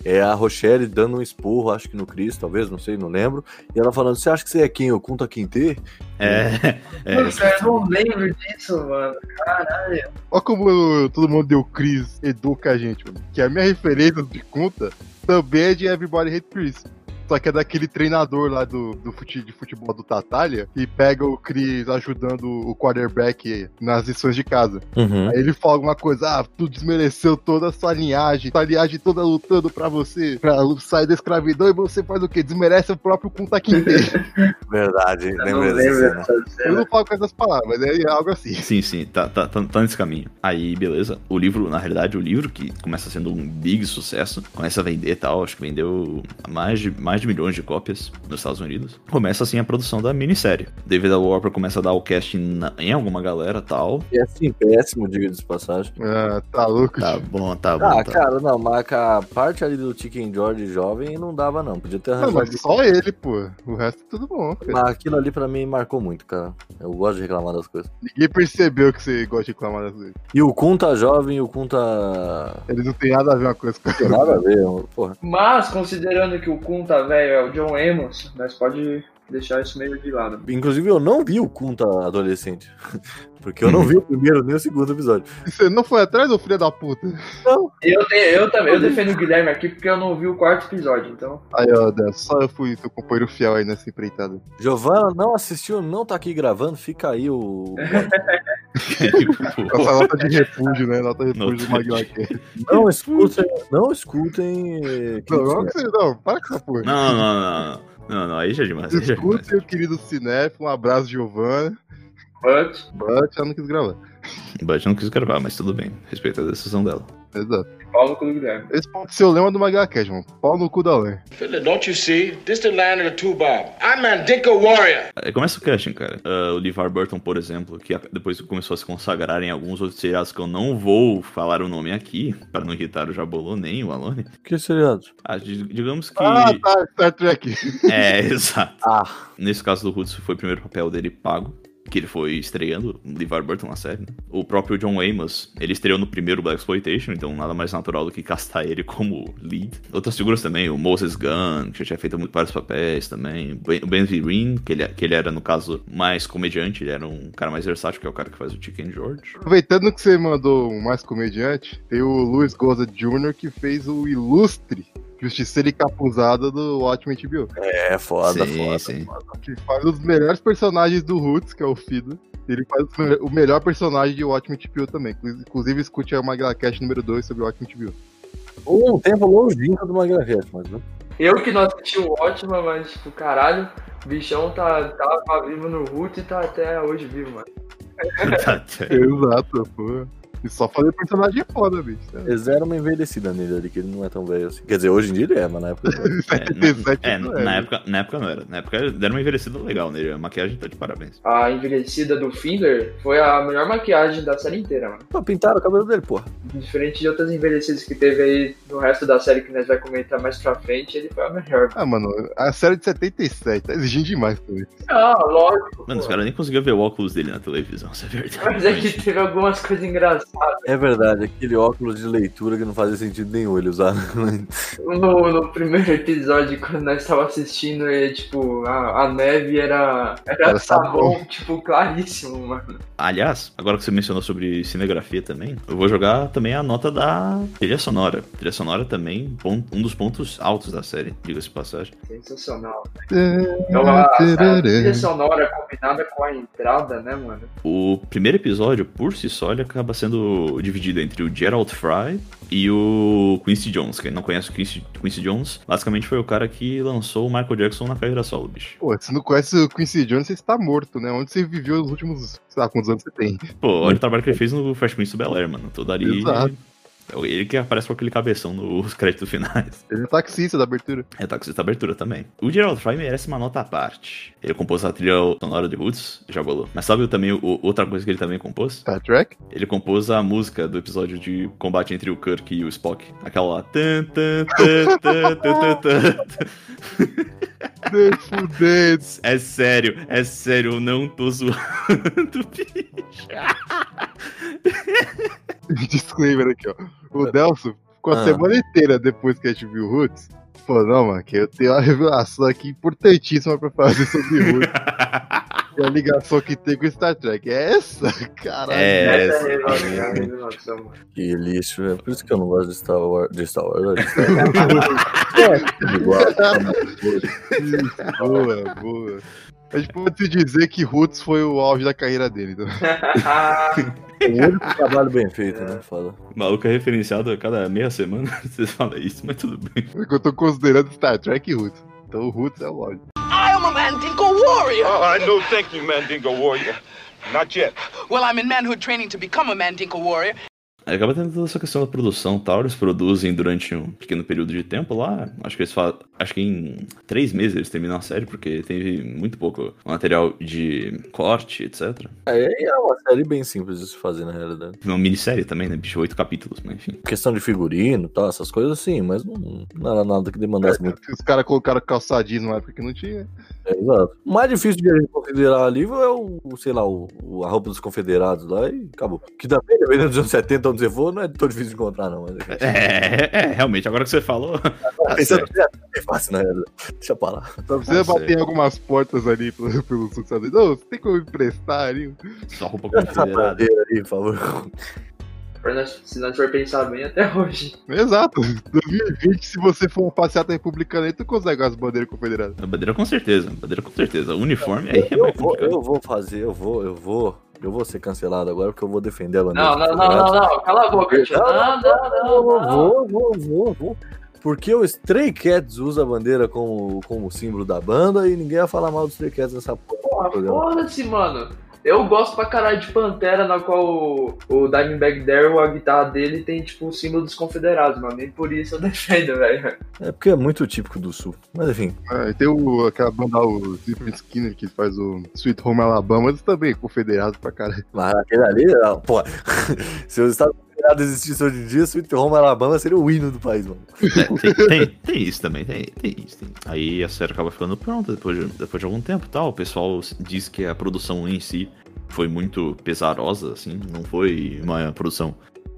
é a Rochelle dando um esporro, acho que no Chris, talvez, não sei, não lembro, e ela falando, você acha que você é quem? Eu conto a quem ter? É, é, Nossa, eu não lembro disso, mano. Caralho. Olha como todo mundo deu Chris, educa a gente, mano. Que a minha referência de conta também é de Everybody Hate Chris. Só que é daquele treinador lá do, do fute, de futebol do Tatália que pega o Chris ajudando o quarterback nas lições de casa. Uhum. Aí ele fala alguma coisa, ah, tu desmereceu toda a sua linhagem, sua linhagem toda lutando pra você, pra sair da escravidão, e você faz o quê? Desmerece o próprio Kunta Kinte. Verdade, Eu lembro dessa Eu não falo com essas palavras, é algo assim. Sim, sim, tá, tá, tá, tá nesse caminho. Aí, beleza. O livro, na realidade, o livro, que começa sendo um big sucesso, começa a vender e tal, acho que vendeu mais de, mais de milhões de cópias nos Estados Unidos. Começa assim a produção da minissérie. David L. Warper começa a dar o casting na- em alguma galera tal. E assim, péssimo, diga de passagem. Ah, tá louco, Tá bom, tá bom. Ah, tá. cara, não, mas a parte ali do Chicken George jovem não dava, não. Podia ter Não, arranjado. mas só ele, pô. O resto é tudo bom, cara. Mas aquilo ali pra mim marcou muito, cara. Eu gosto de reclamar das coisas. Ninguém percebeu que você gosta de reclamar das coisas. E o Kun tá jovem e o Kun tá. Eles não tem nada a ver uma coisa com a Tem nada a ver, porra. Mas, considerando que o Kun tá velho é o John Amos, nós pode deixar isso meio de lado. Inclusive, eu não vi o Kun tá adolescente. Porque eu não vi o primeiro nem o segundo episódio. Você não foi atrás, ô filho da puta? Eu, te- eu também, eu defendo o Guilherme aqui porque eu não vi o quarto episódio, então. Aí, ó, Dan, só eu fui teu companheiro fiel aí nessa empreitada. Giovana não assistiu, não tá aqui gravando, fica aí o. Essa nota de refúgio, né? Nota de refúgio do Maglaque. Não escutem, não escutem. eh, Não, não, não, para com essa porra. Não, não, não, não. Não, aí já é demais. É. Escutem o querido Cinef, um abraço, Giovanna. But, But ela não quis gravar. Bud não quis gravar, mas tudo bem. Respeito a decisão dela. Exato. Pau no cu do Guilherme. Esse pode ser o lema do Maglaque, mano. Pau no cu da lã. Philip, don't you see? This the land of the two bob. I'm Mandinka warrior. Aí começa o casting, cara. Ah, o LeVar Burton, por exemplo, que a- depois começou a se consagrar em alguns outros seriados que eu não vou falar o nome aqui, para não irritar o Jabolô nem o Alone. Que seriado? Ah, di- digamos que. Ah, tá, Star Trek. É, exato. Ah, Nesse caso do Hudson foi o primeiro papel dele pago. Que ele foi estreando, LeVar Burton na série. né? O próprio John Amos, ele estreou no primeiro Black Exploitation, então nada mais natural do que castar ele como lead. Outras figuras também, o Moses Gunn, que já tinha feito vários papéis também. O Ben Vereen, que ele, que ele era, no caso, mais comediante, ele era um cara mais versátil, que é o cara que faz o Chicken George. Aproveitando que você mandou mais comediante, tem o Luiz Goza Jr. que fez o ilustre Justiceiro Encapuzado do ótimo HBO. é foda, sim, foda. sim. Que faz um dos melhores personagens do Roots, que é o Fido. Ele faz o me- o melhor personagem de Ótimo HBO também. Inclusive, escute a Maglacast número 2 sobre o Ótimo HBO. Um tempo longínquo do Magrafete, mas não. Eu que não assisti o Ótima, mas, tipo, caralho, o bichão tá, tava vivo no Root e tá até hoje vivo, mano. Exato, pô. E só fazer personagem é foda, bicho. Eles deram uma envelhecida nele ali, que ele não é tão velho assim. Quer dizer, hoje em dia ele é, mas na época não era. 77 É, não na, época, na época não era. Na época deram uma envelhecida legal nele. A maquiagem tá de parabéns. A envelhecida do Finger foi a melhor maquiagem da série inteira, mano. Pô, pintaram o cabelo dele, porra. Diferente de outras envelhecidas que teve aí no resto da série que nós vai comentar mais pra frente, ele foi a melhor. Ah, mano, a série de 77 tá exigindo demais também. Ah, lógico. Mano, os pô. caras nem conseguiam ver o óculos dele na televisão, isso é verdade. Mas é que teve algumas coisas engraçadas. É verdade, aquele óculos de leitura que não fazia sentido nenhum ele usar. No, no primeiro episódio, quando nós tava assistindo, e, tipo, a, a neve era, era Era sabão. sabão, tipo, claríssimo, mano. Aliás, agora que você mencionou sobre cinegrafia também, eu vou jogar também a nota da trilha sonora. Trilha sonora também, um dos pontos altos da série, diga-se de passagem. Sensacional. Então, a, a trilha sonora combinada com a entrada, né, mano? O primeiro episódio, por si só, ele acaba sendo dividida entre o Gerald Fry e o Quincy Jones. Quem não conhece o Quincy, Quincy Jones, basicamente foi o cara que lançou o Michael Jackson na carreira solo, bicho. Pô, se não conhece o Quincy Jones, você está morto, né? Onde você viveu nos últimos, sei lá, quantos anos você tem. Pô, olha o trabalho que ele fez no Fresh Prince do Bel Air, mano. Todo ali. Exato. É ele que aparece com aquele cabeção nos créditos finais. Ele é taxista da abertura. É taxista abertura também. O Gerald Fry merece uma nota à parte. Ele compôs a trilha sonora de Roots, já bolou. Mas sabe também o, outra coisa que ele também compôs? Star Trek? Ele compôs a música do episódio de combate entre o Kirk e o Spock. Aquela lá. Tan, tan, tan, Nem fudendo. É sério, é sério, eu não tô zoando, bicho. Disclaimer aqui, ó. O Delso ficou a Ah. semana inteira depois que a gente viu o Roots. Falou, não, mano, que eu tenho uma revelação aqui importantíssima pra fazer sobre Roots. A ligação que tem com o Star Trek. É essa? Caralho. É, Essa essa- é. Que lixo, é por isso que eu não gosto de Star Wars. De Star Wars, de Star Wars. É, igual. Boa, boa. A gente pode se dizer que Roots foi o auge da carreira dele. Então. O único trabalho bem feito, né? Foda. O maluco é referenciado a cada meia semana. Vocês falam isso, mas tudo bem. Eu tô considerando Star Trek e Roots. Então o Roots é o auge. A Mandingo warrior. Oh, I know, thank you, Mandingo Warrior. Not yet. Well, I'm in manhood training to become a Mandingo warrior. Acaba tendo toda essa questão da produção e tal. Eles produzem durante um pequeno período de tempo lá. Acho que eles falam. Acho que em três meses eles terminam a série, porque teve muito pouco material de corte, etc. É, é uma série bem simples de se fazer, na realidade. Uma minissérie também, né? Bicho, oito capítulos, mas enfim. Questão de figurino e tal, essas coisas sim, mas não, não era nada que demandasse muito. Os caras colocaram calçadinho numa época que não tinha. É, exato. O mais difícil de a gente considerar ali é o, sei lá, o, o- a roupa dos confederados lá e acabou. Que também, dependendo dos anos 70, você for, não é tão difícil de encontrar, não. Mas é, É, é, realmente, agora que você falou. tá pensando é fácil, realidade. Deixa pra lá. Só precisa Ah, bater sei. em algumas portas ali pelo, pelo sucessor. Não, você tem como emprestar ali? Só roupa confederada. aí, por favor. Se nós for pensar bem até hoje. Exato. 2020, se você for uma passeata republicana aí, tu consegue as bandeiras confederadas. A bandeira com certeza, bandeira com certeza. O uniforme aí é Eu mais vou, complicado. eu vou fazer, eu vou, eu vou. Eu vou ser cancelado agora porque eu vou defender a bandeira. Não, não, não, não, não. Cala a boca, tio. Não, não, não, vou, vou, vou, vou. Porque o Stray Cats usa a bandeira como, como símbolo da banda e ninguém vai falar mal do Stray Cats nessa porra. Porra, foda-se, mano. Eu gosto pra caralho de Pantera, na qual o, o Dimebag Daryl, a guitarra dele tem, tipo, o símbolo dos confederados, mano. Nem por isso eu defendo, velho. É porque é muito típico do sul. Mas enfim. E tem o, aquela banda, o Stephen Skinner, que faz o Sweet Home Alabama, eles também confederados pra caralho. Mas aquele ali, não, pô. se os Estados Unidos existissem hoje em dia, Sweet Home Alabama seria o hino do país, mano. É, tem, tem, tem isso também, tem, tem isso. tem. Aí a série acaba ficando pronta depois de, depois de algum tempo e tal. O pessoal diz que a produção em si foi muito pesarosa, assim, não foi uma produção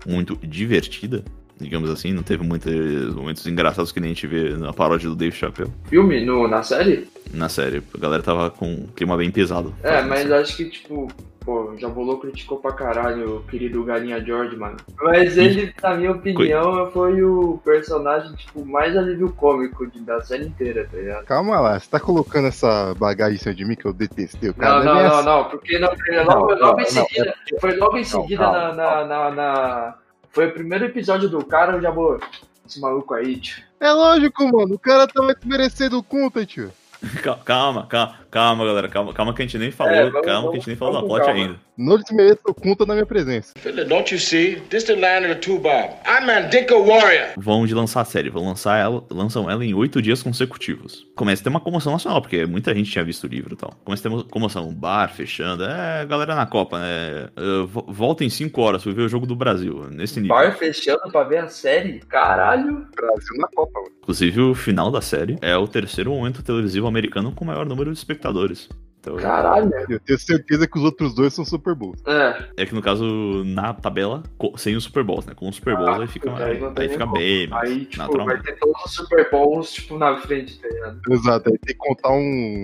muito divertida, digamos assim, não teve muitos momentos engraçados que nem a gente vê na paródia do Dave Chappelle Filme no, na série? na série. A galera tava com um clima bem pesado. É, mas acho que, tipo, pô, já bolou criticou pra caralho o querido Galinha George, mano. Mas ele, na minha opinião, foi o personagem, tipo, mais alívio cômico de- da série inteira, tá ligado? Calma lá, você tá colocando essa bagagem em cima de mim que eu detestei o cara. Não, não, é não, assim. não, porque não, foi logo, Não, logo não, em não, seguida, foi logo em seguida na, na, na, na- Foi o primeiro episódio do cara, eu já vou. Esse maluco aí, tio. É lógico, mano, o cara tava desmerecendo o conta, tio. Calma, calma, calma, galera. Calma, calma que a gente nem falou. É, vamos- calma que a gente nem falou da vamos plot calma. ainda. Não desmereça o conta na minha presença. Don't you see? This the land of the two bob. I'm Mandinka Warrior. Vão de lançar a série, vão lançar ela, lançam ela em oito dias consecutivos. Começa a ter uma comoção nacional, porque muita gente tinha visto o livro e tal. Começa a ter uma comoção, bar fechando, é, galera na Copa, né? Vo- volta em cinco horas, fui ver o jogo do Brasil, nesse nível. Bar fechando pra ver a série? Caralho. Brasil na Copa, mano. Inclusive, o final da série é o terceiro momento televisivo americano com maior número de espectadores espectadores. Então, Caralho. Eu tenho certeza que os outros dois são Super Bowls. É. é que no caso, na tabela, sem os Super Bowls, né? Com os Super Bowls, Ah, aí fica, mais, aí aí fica bem Aí, tipo, vai naturalmente. ter todos os Super Bowls, tipo, na frente, tá ligado? Exato, aí tem que contar um,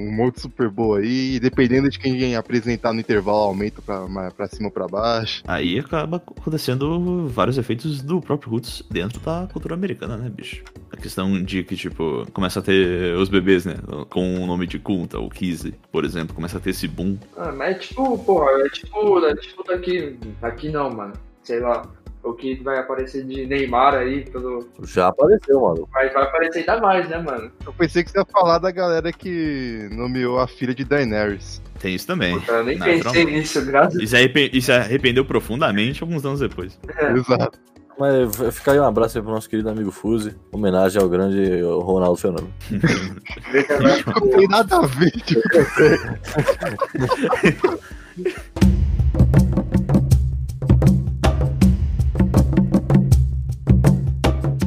um monte de Super Bowl aí, e dependendo de quem apresentar no intervalo, aumenta pra, pra cima ou pra baixo. Aí acaba acontecendo vários efeitos do próprio Roots dentro da cultura americana, né, bicho? A questão de que, tipo, começa a ter os bebês, né? Com o nome de Kunta, ou Kizzy, por exemplo, começa a ter esse boom. Ah, mas é tipo, porra, é tipo, é tipo daqui. Aqui não, mano. sei lá, o que vai aparecer de Neymar aí, pelo. Já apareceu, mano. Mas vai aparecer ainda mais, né, mano? Eu pensei que você ia falar da galera que nomeou a filha de Daenerys. Tem isso também. Eu nem pensei nisso, graças se arrepe- e se arrependeu profundamente alguns anos depois. a Deus. Exato. Mas fica aí um abraço aí pro nosso querido amigo Fuzi. Homenagem ao grande Ronaldo Fenômeno. Não tem nada a ver, tipo.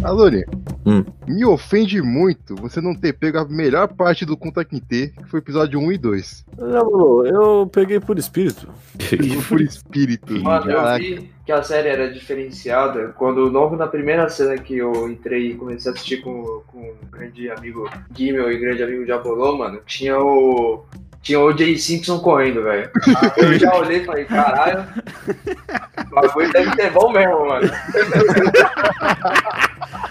Alone, Hum. me ofende muito você não ter pego a melhor parte do Conta Quinte, que foi episódio 1 e 2. Já falou, eu peguei por espírito. Pegou por espírito. Mano, eu vi que a série era diferenciada quando, logo na primeira cena que eu entrei e comecei a assistir com, com o grande amigo Gimel e grande amigo Jabolô, mano, tinha o. Tinha o Jay Simpson correndo, velho. Eu já olhei e falei, caralho, o bagulho deve ser bom mesmo, mano.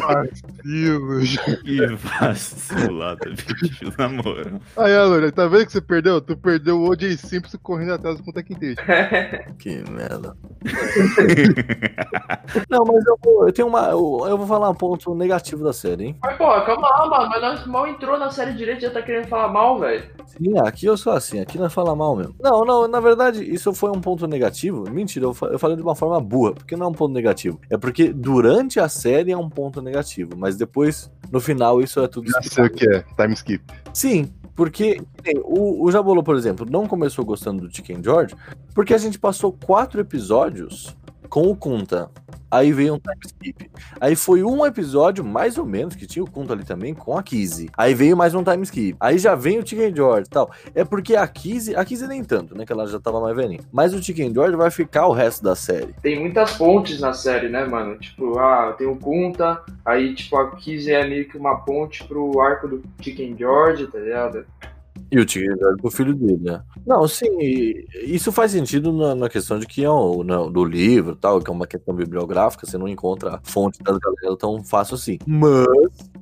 Vacilo, gente. Que vacilada, bicho, na moral. Aí, Alone, tá vendo que você perdeu? Tu perdeu o O.J. Simpson correndo atrás do Conta Quinte. Que merda. Não, mas eu, vou, eu tenho uma. Eu, eu vou falar um ponto negativo da série, hein? Mas, pô, calma lá, mano, mas nós mal entrou na série direito e já tá querendo falar mal, velho. Sim, aqui eu sou assim, aqui não falar mal mesmo. Não, não, na verdade, isso foi um ponto negativo. Mentira, eu, fa- eu falei de uma forma burra, porque não é um ponto negativo. É porque durante a série é um ponto negativo, mas depois, no final, isso é tudo Já sei o que é, time skip. Sim, porque o, o Jabolô, por exemplo, não começou gostando do Chicken George porque a gente passou quatro episódios com o Kunta. Aí veio um time skip. Aí foi um episódio, mais ou menos, que tinha o Kunta ali também, com a Kizzy. Aí veio mais um time skip. Aí já vem o Chicken George e tal. É porque a Kizzy, a Kizzy nem tanto, né? Que ela já tava mais velhinha. Mas o Chicken George vai ficar o resto da série. Tem muitas pontes na série, né, mano? Tipo, ah, tem o Kunta, aí, tipo, a Kizzy é meio que uma ponte pro arco do Chicken George, tá ligado? E o Chicken George pro filho dele, né? Não, sim, isso faz sentido na, na questão de que é um, na- do livro e tal, que é uma questão bibliográfica, você não encontra a fonte das galera tão fácil assim. Mas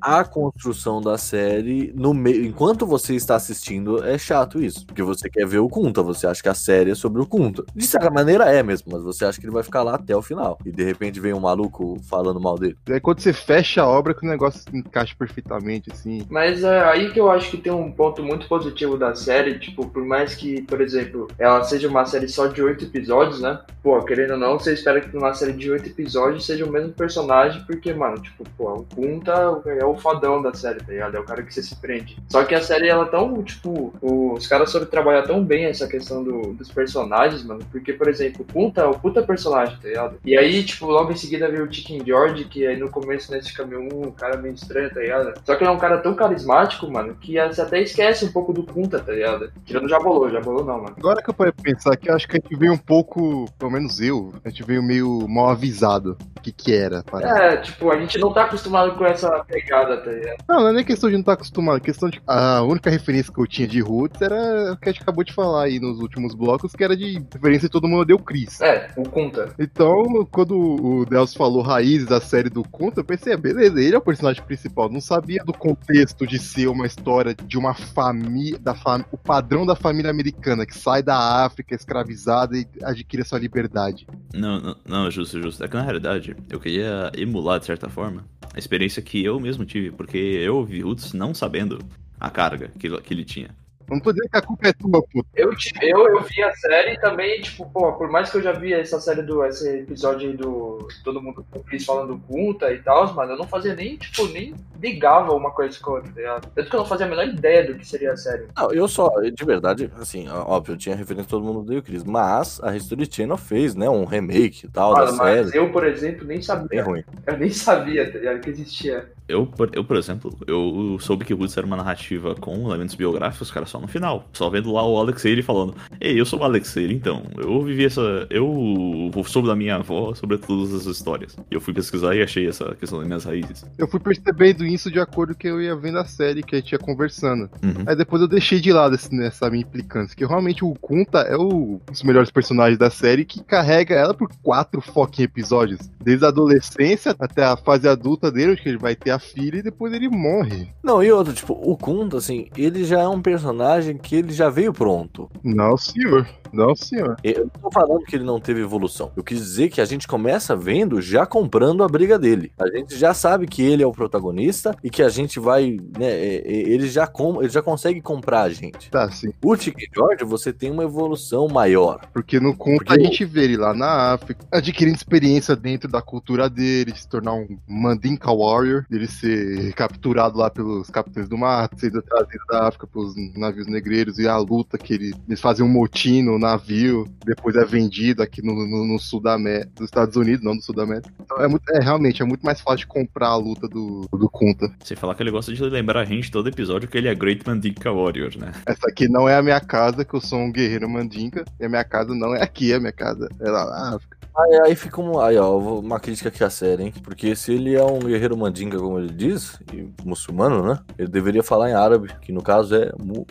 a construção da série, no meio, enquanto você está assistindo, é chato isso. Porque você quer ver o Kunta, você acha que a série é sobre o Kunta. De certa maneira é mesmo, mas você acha que ele vai ficar lá até o final. E de repente vem um maluco falando mal dele. É quando você fecha a obra que o negócio se encaixa perfeitamente, assim. Mas é aí que eu acho que tem um ponto muito positivo da série, tipo, por mais que, por exemplo, ela seja uma série só de oito episódios, né? Pô, querendo ou não, você espera que numa série de oito episódios seja o mesmo personagem, porque, mano, tipo, pô, o Kunta é o fodão da série, tá ligado? É o cara que você se prende. Só que a série, ela tão, tipo, os caras soube trabalhar tão bem essa questão do- dos personagens, mano, porque, por exemplo, o Kunta é o puta personagem, tá ligado? E aí, tipo, logo em seguida veio o Chicken George, que aí no começo, nesse caminho, um cara meio estranho, tá ligado? Só que ele é um cara tão carismático, mano, que você até esquece um pouco do Kunta, tá ligado? Tirando o Jabolô, Jabolô não, mano. Agora que eu parei pra pensar eu acho que a gente veio um pouco, pelo menos eu, a gente veio meio mal avisado o que que era. parada. É, tipo, a gente não tá acostumado com essa pegada, tá ligado? Não, não é nem questão de não estar acostumado, é questão de. A única referência que eu tinha de Roots era o que a gente acabou de falar aí nos últimos blocos, que era de referência de todo mundo deu Chris. É, o Kunta. Então, quando o Deus falou raízes da série do conto, eu pensei, ah, beleza, ele é o personagem principal. Não sabia do contexto de ser uma história de uma família, da o padrão da família americana que sai da África escravizada e adquire sua liberdade. Não, não, não, justo, justo. É que na realidade, eu queria emular, de certa forma, a experiência que eu mesmo tive, porque eu vi Roots não sabendo a carga que, que ele tinha. Não tô dizendo que a culpa é tua, puta. Eu, eu, eu vi a série e também, tipo, pô, por mais que eu já vi essa série do. esse episódio aí do. Todo mundo com o Chris falando Kunta e tal, mano, eu não fazia nem, tipo, nem ligava uma coisa com a outra, tá ligado? Tanto que eu não fazia a menor ideia do que seria a série. Não, eu só, de verdade, assim, óbvio, eu tinha referência todo mundo do Chris, mas a History Channel fez, né, um remake e tal da Mano, mas série. eu, por exemplo, nem Bem sabia. ruim. Eu nem sabia, tá ligado? Que existia. Eu, por, eu, por exemplo, eu soube que Roots era uma narrativa com elementos biográficos, cara, só no final. Só vendo lá o Alexei ele falando, Ei, eu sou o Alexei, então. Eu vivi essa. Eu soube da minha avó sobre todas as histórias. E eu fui pesquisar e achei essa questão das minhas raízes. Eu fui percebendo isso de acordo com que eu ia vendo a série que a gente ia conversando. Uhum. Aí depois eu deixei de lado esse- nessa minha implicância, que realmente o Kunta é o- um dos melhores personagens da série que carrega ela por quatro fucking episódios. Desde a adolescência até a fase adulta dele, onde que ele vai ter a filha e depois ele morre. Não, e outro, tipo, o Kunta, assim, ele já é um personagem que ele já veio pronto. Não, senhor. Não, senhor. Eu não tô falando que ele não teve evolução. Eu quis dizer que a gente começa vendo já comprando a briga dele. A gente já sabe que ele é o protagonista e que a gente vai, né, é, é, ele já com, ele já consegue comprar a gente. Tá, sim. O Chicken George, você tem uma evolução maior. Porque no conto Porque a gente vê ele lá na África, adquirindo experiência dentro da cultura dele, de se tornar um Mandinka Warrior, dele ser capturado lá pelos capitães do mato, sendo trazido da África pelos navios negreiros e a luta que ele, eles fazem um motim no navio, depois é vendido aqui no, no, no sul da América, dos Estados Unidos, não do sul da América. Então é, muito, é realmente, é muito mais fácil de comprar a luta do, do Kunta. Sem falar que ele gosta de lembrar a gente todo episódio que ele é Great Mandinka Warrior, né? Essa aqui não é a minha casa, que eu sou um guerreiro mandinka, e a minha casa não é aqui, a minha casa é lá na África. Aí, aí fica um, aí, ó, uma crítica aqui à série, hein? Porque se ele é um guerreiro mandinga, como ele diz, e muçulmano, né? Ele deveria falar em árabe, que no caso é mu.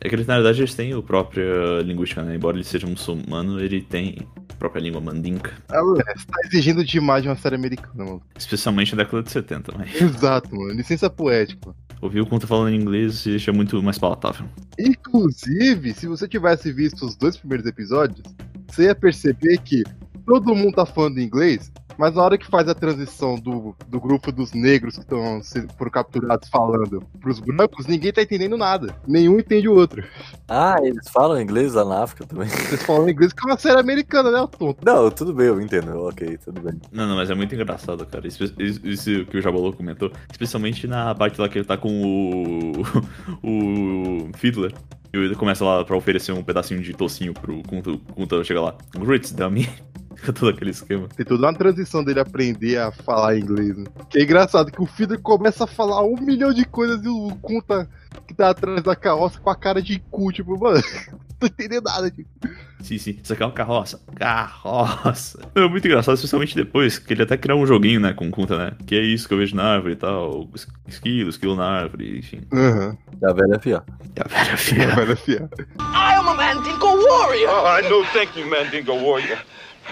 É que eles, na verdade, eles têm a própria linguística, né? Embora ele seja muçulmano, ele tem a própria língua mandinka. Ah, mano, Você tá exigindo demais de uma série americana, mano. Especialmente na década de 70, mas Exato, mano. Licença poética. mano. ouvir o Kunta falando em inglês deixa muito mais palatável. Inclusive, se você tivesse visto os dois primeiros episódios, você ia perceber que todo mundo tá falando inglês, mas na hora que faz a transição do, do grupo dos negros que estão foram capturados falando pros brancos, ninguém tá entendendo nada. Nenhum entende o outro. Ah, eles falam inglês lá na África também. Eles falam inglês que é uma série americana, né, tonto? Não, tudo bem, eu entendo. Ok, tudo bem. Não, não, mas é muito engraçado, cara. Isso, isso- isso que o Jabalô comentou. Especialmente na parte lá que ele tá com o. o. Fiddler. E começa lá pra oferecer um pedacinho de tocinho pro Kunta. Kunta chega lá. Grits, dummy. Fica todo aquele esquema. Tem toda uma transição dele aprender a falar inglês, né? Que é engraçado que o Fiddler começa a falar um milhão de coisas e o Kunta que tá atrás da carroça com a cara de cu, tipo, mano, tô entendendo nada, tipo. Sim, sim. Isso aqui é uma carroça. Carroça. É muito engraçado, especialmente depois, que ele até criou um joguinho, né, com o Kunta, né? Que é isso que eu vejo na árvore e tal. es- Esquilo, esquilo na árvore, enfim. Aham. Da velha fia. E a velha filha. Vai afiar. I am a Mandinka warrior. Uh, no, thank you, Mandingo warrior.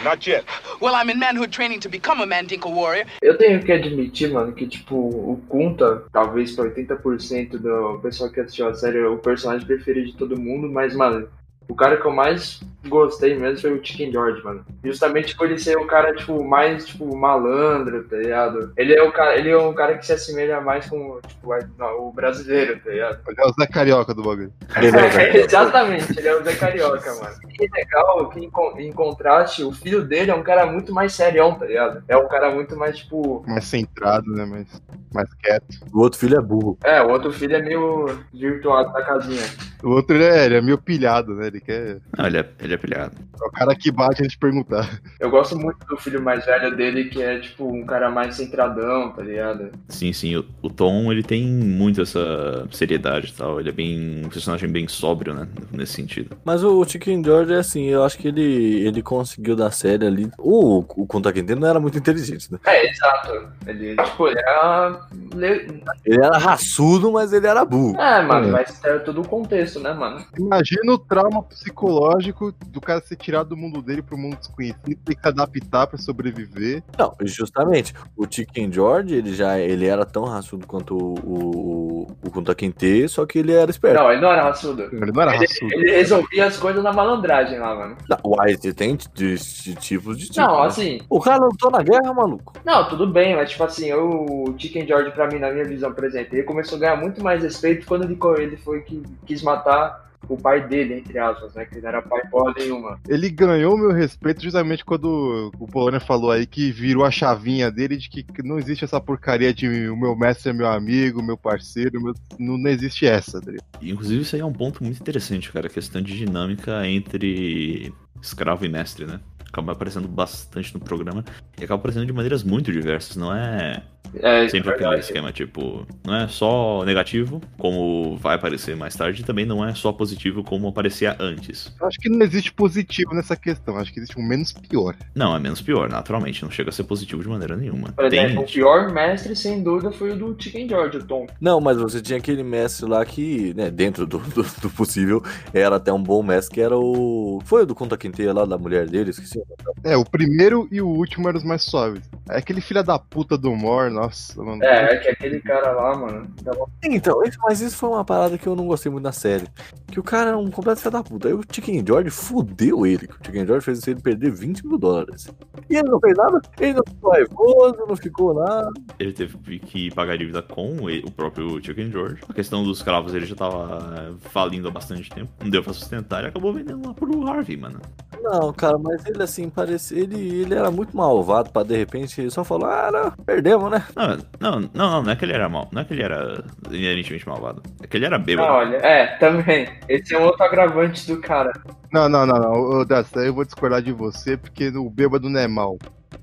Not yet. Well, I'm in manhood training to become a Mandinka warrior. Eu tenho que admitir, mano, que, tipo, o Kunta, talvez pra 80% do pessoal que assistiu a série, é o personagem preferido de todo mundo, mas, mano, o cara que eu mais gostei mesmo foi o Chicken George, mano. Justamente por ele ser o cara, tipo, mais, tipo, malandro, tá ligado? Ele é o cara, ele é um cara que se assemelha mais com, tipo, a- não, o brasileiro, tá ligado? Ele é o Zé Carioca do bagulho. É, exatamente, ele é o Zé Carioca, mano. E é legal que, em, con- em contraste, o filho dele é um cara muito mais serião, tá ligado? É um cara muito mais, tipo. Mais centrado, né? Mais, mais quieto. O outro filho é burro. É, o outro filho é meio virtuado da casinha. O outro, ele é, ele é meio pilhado, né? Ele quer. Não, ele é, ele é pilhado. É o cara que bate antes de perguntar. Eu gosto muito do filho mais velho dele, que é, tipo, um cara mais centradão, tá ligado? Sim, sim. O, o Tom, ele tem muito essa seriedade e tal. Ele é bem. um personagem bem sóbrio, né? Nesse sentido. Mas o Chicken George é assim, eu acho que ele, ele conseguiu da série ali. O, o Kunta Kinte não era muito inteligente, né? É, exato. Ele, tipo, ele era. Le- Ele era raçudo, mas ele era burro. É, mano, É. mas é todo o contexto, né, mano? Imagina o trauma psicológico do cara ser tirado do mundo dele pro mundo desconhecido, ter que se adaptar pra sobreviver. Não, justamente. O Chicken George, ele já ele era tão raçudo quanto o, o, o Kunta Kinte, só que ele era esperto. Não, ele não era raçudo. Ele não era Ele, raçudo. ele resolvia as coisas na malandragem lá, mano. Não, uai, você tem de, de tipos de tipos. Não, né? assim, O cara lutou na guerra, maluco. Não, tudo bem, mas tipo assim, o Chicken George, pra mim, na minha visão, por exemplo, ele começou a ganhar muito mais respeito quando ele, foi que quis matar o pai dele, entre aspas, né? Que ele não era pai porra nenhuma. Ele ganhou meu respeito justamente quando o Polônia falou aí que virou a chavinha dele de que não existe essa porcaria de o meu mestre é meu amigo, meu parceiro, meu- não, não existe essa, tá? E, Inclusive, isso aí é um ponto muito interessante, cara. A questão de dinâmica entre escravo e mestre, né? Acaba aparecendo bastante no programa e acaba aparecendo de maneiras muito diversas. Não é É, sempre é aquele esquema, tipo, não é só negativo, como vai aparecer mais tarde, e também não é só positivo, como aparecia antes. Eu acho que não existe positivo nessa questão, acho que existe um menos pior. Não, é menos pior, naturalmente. Não chega a ser positivo de maneira nenhuma. Por Tem, exemplo, o pior mestre, sem dúvida, foi o do Chicken George, o Tom. Não, mas você tinha aquele mestre lá que, né, dentro do, do, do possível, era até um bom mestre, que era o. Foi o do Conta Quinteia lá, da mulher dele, esqueci. É, o primeiro e o último eram os mais suaves. É aquele filho da puta do Mor Nossa, mano. É, é que aquele cara lá, mano. tava- Então, isso- mas isso foi uma parada que eu não gostei muito na série. Que o cara é um completo filho da puta. Aí o Chicken George fudeu ele. que O Chicken George fez ele perder 20 mil dólares. E ele não fez nada. Ele não ficou raivoso, não ficou nada. Ele teve que pagar dívida com ele- o próprio Chicken George. A questão dos cravos ele já tava falindo há bastante tempo. Não deu pra sustentar e acabou vendendo lá pro Harvey, mano. Não, cara, mas ele assim, parecia. Ele, ele era muito malvado pra de repente ele só falar, ah, não, perdemos, né? Não, não, não, não, não é que ele era mal. Não é que ele era inerentemente malvado. É que ele era bêbado. olha, é, também. Esse é um outro agravante do cara. Não, não, não, não. Ô, Dessa, eu vou discordar de você, porque o bêbado não é mal.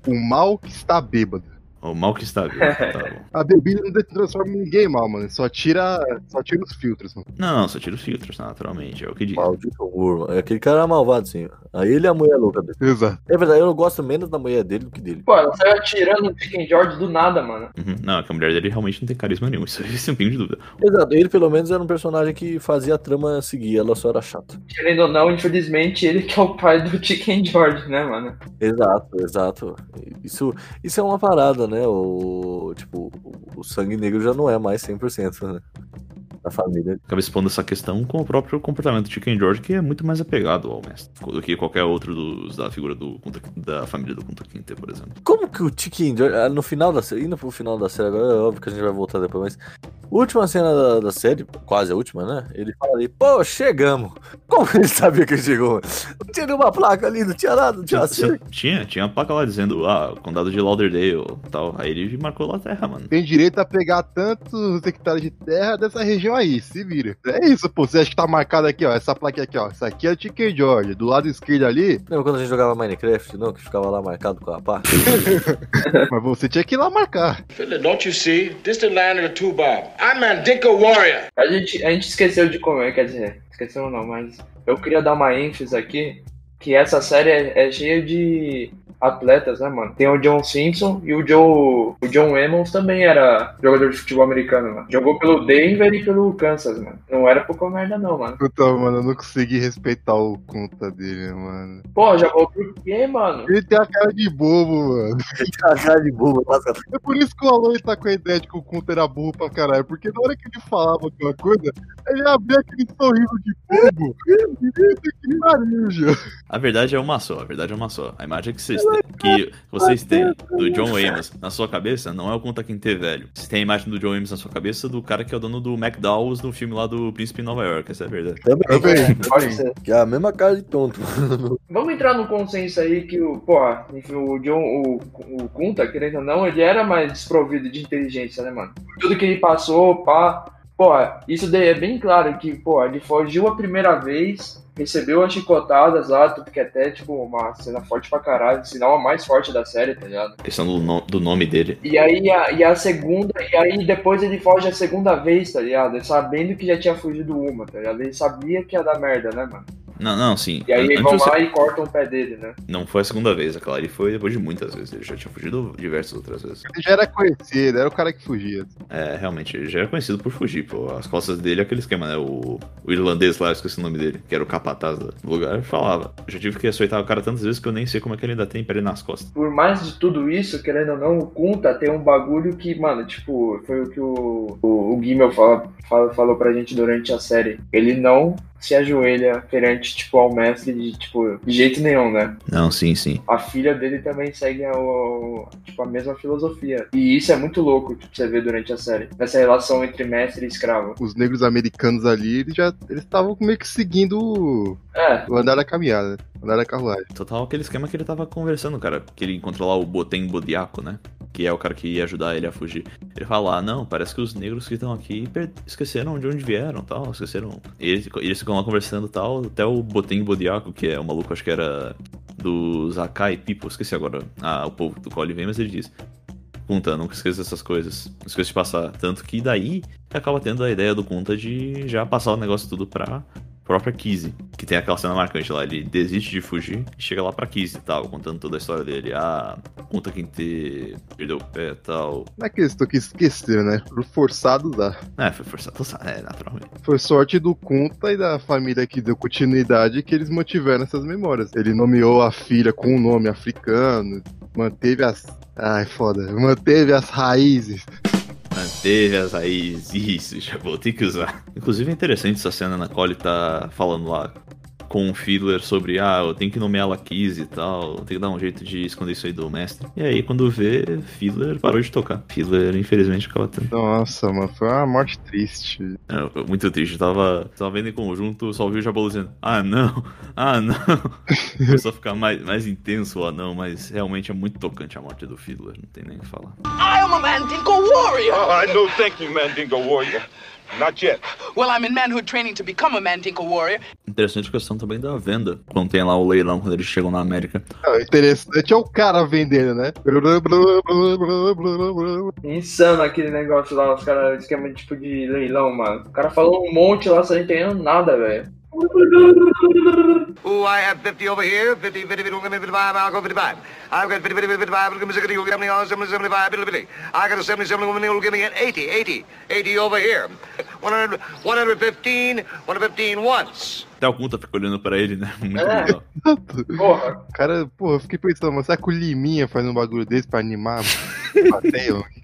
O mal que está bêbado. O mal que está bêbado. Tá bom. A bebida não transforma ninguém mal, mano. Só tira, só tira os filtros, mano. Não, só tira os filtros, naturalmente. É o que diz. Maldito Urma. Aquele cara era malvado, sim. Aí ele é a mulher louca dele. Exato. É verdade, eu gosto menos da mulher dele do que dele. Pô, ela saiu atirando o Chicken George do nada, mano. Uhum. Não, é que a mulher dele realmente não tem carisma nenhum. Isso aí sem pingo de dúvida. Exato, ele pelo menos era um personagem que fazia a trama seguir, ela só era chata. Querendo ou não, infelizmente, ele que é o pai do Chicken George, né, mano? Exato, exato. Isso, isso é uma parada, né? O, tipo, o- sangue negro já não é mais 100%, né? Da família. Acaba expondo essa questão com o próprio comportamento do Chicken George, que é muito mais apegado ao mestre do que qualquer outro dos, da figura do da família do Kunta Kinte, por exemplo. Como que o Chicken George, ah, no final da série, indo pro final da série agora, é óbvio que a gente vai voltar depois, mas última cena da, da série, quase a última, né? Ele fala ali, pô, chegamos. Como ele sabia que ele chegou? Não tinha nenhuma placa ali, não tinha nada, não tinha Tinha, tinha, tinha placa lá dizendo, ah, condado de Lauderdale e tal. Aí ele marcou lá a terra, mano. Tem direito a pegar tantos hectares de terra dessa região aí, se vira. É isso, pô. Você acha que tá marcado aqui, ó? Essa placa aqui, ó. Essa aqui é o Chicken George. Do lado esquerdo ali, Lembra quando a gente jogava Minecraft, não? Que ficava lá marcado com a pá? mas você tinha que ir lá marcar. Philip, don't you see? This the land of the two Bob. I'm Mandinka Warrior. A gente, a gente esqueceu de comer, quer dizer, esqueceu não, mas eu queria dar uma ênfase aqui, que essa série é, é cheia de atletas, né, mano? Tem o John Simpson e o Joe, o John Emmons também era jogador de futebol americano, mano. Jogou pelo Denver e pelo Kansas, mano. Não era pouca merda não, mano. Puta, mano, eu não consegui respeitar o conta dele, mano. Pô, jogou por quê, mano? Ele tem a cara de bobo, mano. a cara de bobo, É por isso que o Alon tá com a ideia de que o Conta era burro pra caralho. Porque na hora que ele falava alguma coisa, ele abria aquele sorriso de bobo. Que marujo. A verdade é uma só, a verdade é uma só. A imagem que vocês têm, que vocês têm do John Amos na sua cabeça não é o Conta Quinte velho. Vocês têm a imagem do John Amos na sua cabeça do cara que é o dono do McDowell's no filme lá do Príncipe em Nova York, essa é a verdade. Também. Pode ser. Que é a mesma cara de tonto. Vamos entrar no consenso aí que o, pô, enfim, o John, o, o Kunta, querendo ou não, ele era mais desprovido de inteligência, né, mano? Tudo que ele passou, pá. Pô, isso daí é bem claro que, pô, ele fugiu a primeira vez, recebeu as chicotadas lá, tudo que é até, tipo, uma cena forte pra caralho, sinal a mais forte da série, tá ligado? Questão do, no- do nome dele. E aí a, e a segunda, e aí depois ele foge a segunda vez, tá ligado? Sabendo que já tinha fugido uma, tá ligado? Ele sabia que ia dar merda, né, mano? Não, não, sim. E aí Antes vão você- lá e cortam o pé dele, né? Não foi a segunda vez, aquela ali foi depois de muitas vezes. Ele já tinha fugido diversas outras vezes. Ele já era conhecido, era o cara que fugia. É, realmente, ele já era conhecido por fugir, pô. As costas dele é aquele esquema, né? O, o irlandês lá, eu esqueci o nome dele, que era o capataz do lugar, falava. Eu já tive que açoitar o cara tantas vezes que eu nem sei como é que ele ainda tem pele nas costas. por mais de tudo isso, querendo ou não, o Kunta tem um bagulho que, mano, tipo, foi o que o, o, o Gimel fala, fala- falou pra gente durante a série. Ele não se ajoelha perante, tipo, ao mestre de, tipo, de jeito nenhum, né? Não, sim, sim. A filha dele também segue a, o- tipo, a mesma filosofia. E isso é muito louco, tipo, você vê durante a série. Essa relação entre mestre e escravo. Os negros americanos ali, eles já eles estavam meio que seguindo o- É, o andar da caminhada, né? o andar da carruagem. Total aquele esquema que ele tava conversando, cara. Que ele encontrou lá o Botem Bodiaco, né? Que é o cara que ia ajudar ele a fugir. Ele fala, ah, não, parece que os negros que estão aqui esqueceram de onde vieram tal, esqueceram. E eles, eles ficam lá conversando tal, até o Botem Bodiaco, que é o maluco, acho que era do Zakai People, esqueci agora ah, o povo do qual ele vem, mas ele diz. Kunta, nunca esqueça dessas coisas. Não esqueça de passar. Tanto que daí acaba tendo a ideia do Kunta de já passar o negócio tudo pra própria Kizzy, que tem aquela cena marcante lá. Ele desiste de fugir e chega lá pra Kizzy e tal, contando toda a história dele. Ah, conta quem te perdeu o pé e tal. Não é que eles estão aqui esqueceram, né? Forçado dá. É, foi forçado, é, naturalmente. Foi sorte do Kunta e da família que deu continuidade que eles mantiveram essas memórias. Ele nomeou a filha com um nome africano, manteve as. Ai, foda. Manteve as raízes. Manteve as raízes. Isso, já vou ter que usar. Inclusive é interessante essa cena na qual ele tá falando lá com o Fiddler sobre, ah, eu tenho que nomear Kiss e tal, tenho que dar um jeito de esconder isso aí do mestre. E aí, quando vê, Fiddler parou de tocar. Fiddler, infelizmente, acaba tendo. Nossa, mano, foi uma morte triste. É, muito triste. Eu tava, tava vendo em conjunto, só ouvi o Jabolo dizendo, ah, não, ah, não. Começou a ficar mais, mais intenso o anão, mas realmente é muito tocante a morte do Fiddler, não tem nem o que falar. I am a Mandingo warrior! I no thank you, Mandingo warrior. Not yet. Well, I'm in manhood training to become a Mandingo warrior. Interessante a questão também da venda. Quando tem lá o leilão, quando eles chegam na América. Ah, interessante é o cara vendendo, né? Insano aquele negócio lá, os caras, esquema tipo de leilão, mano. O cara falou um monte lá, sem entendendo nada, velho. Oh, I have 50 over here, 50, 50, 50, 55, I'll go 55. I've got 50, 50, 55, it'll give me 60, you'll give me 70, 75, it'll be. I got a 70, 70, it'll give me an 80, 80, 80 over here. 100, 115, 115 once. Até o Kunta fica olhando pra ele, né? Muito É. legal. Porra. Cara, porra, eu fiquei pensando, mas será que o Liminha faz um bagulho desse pra animar?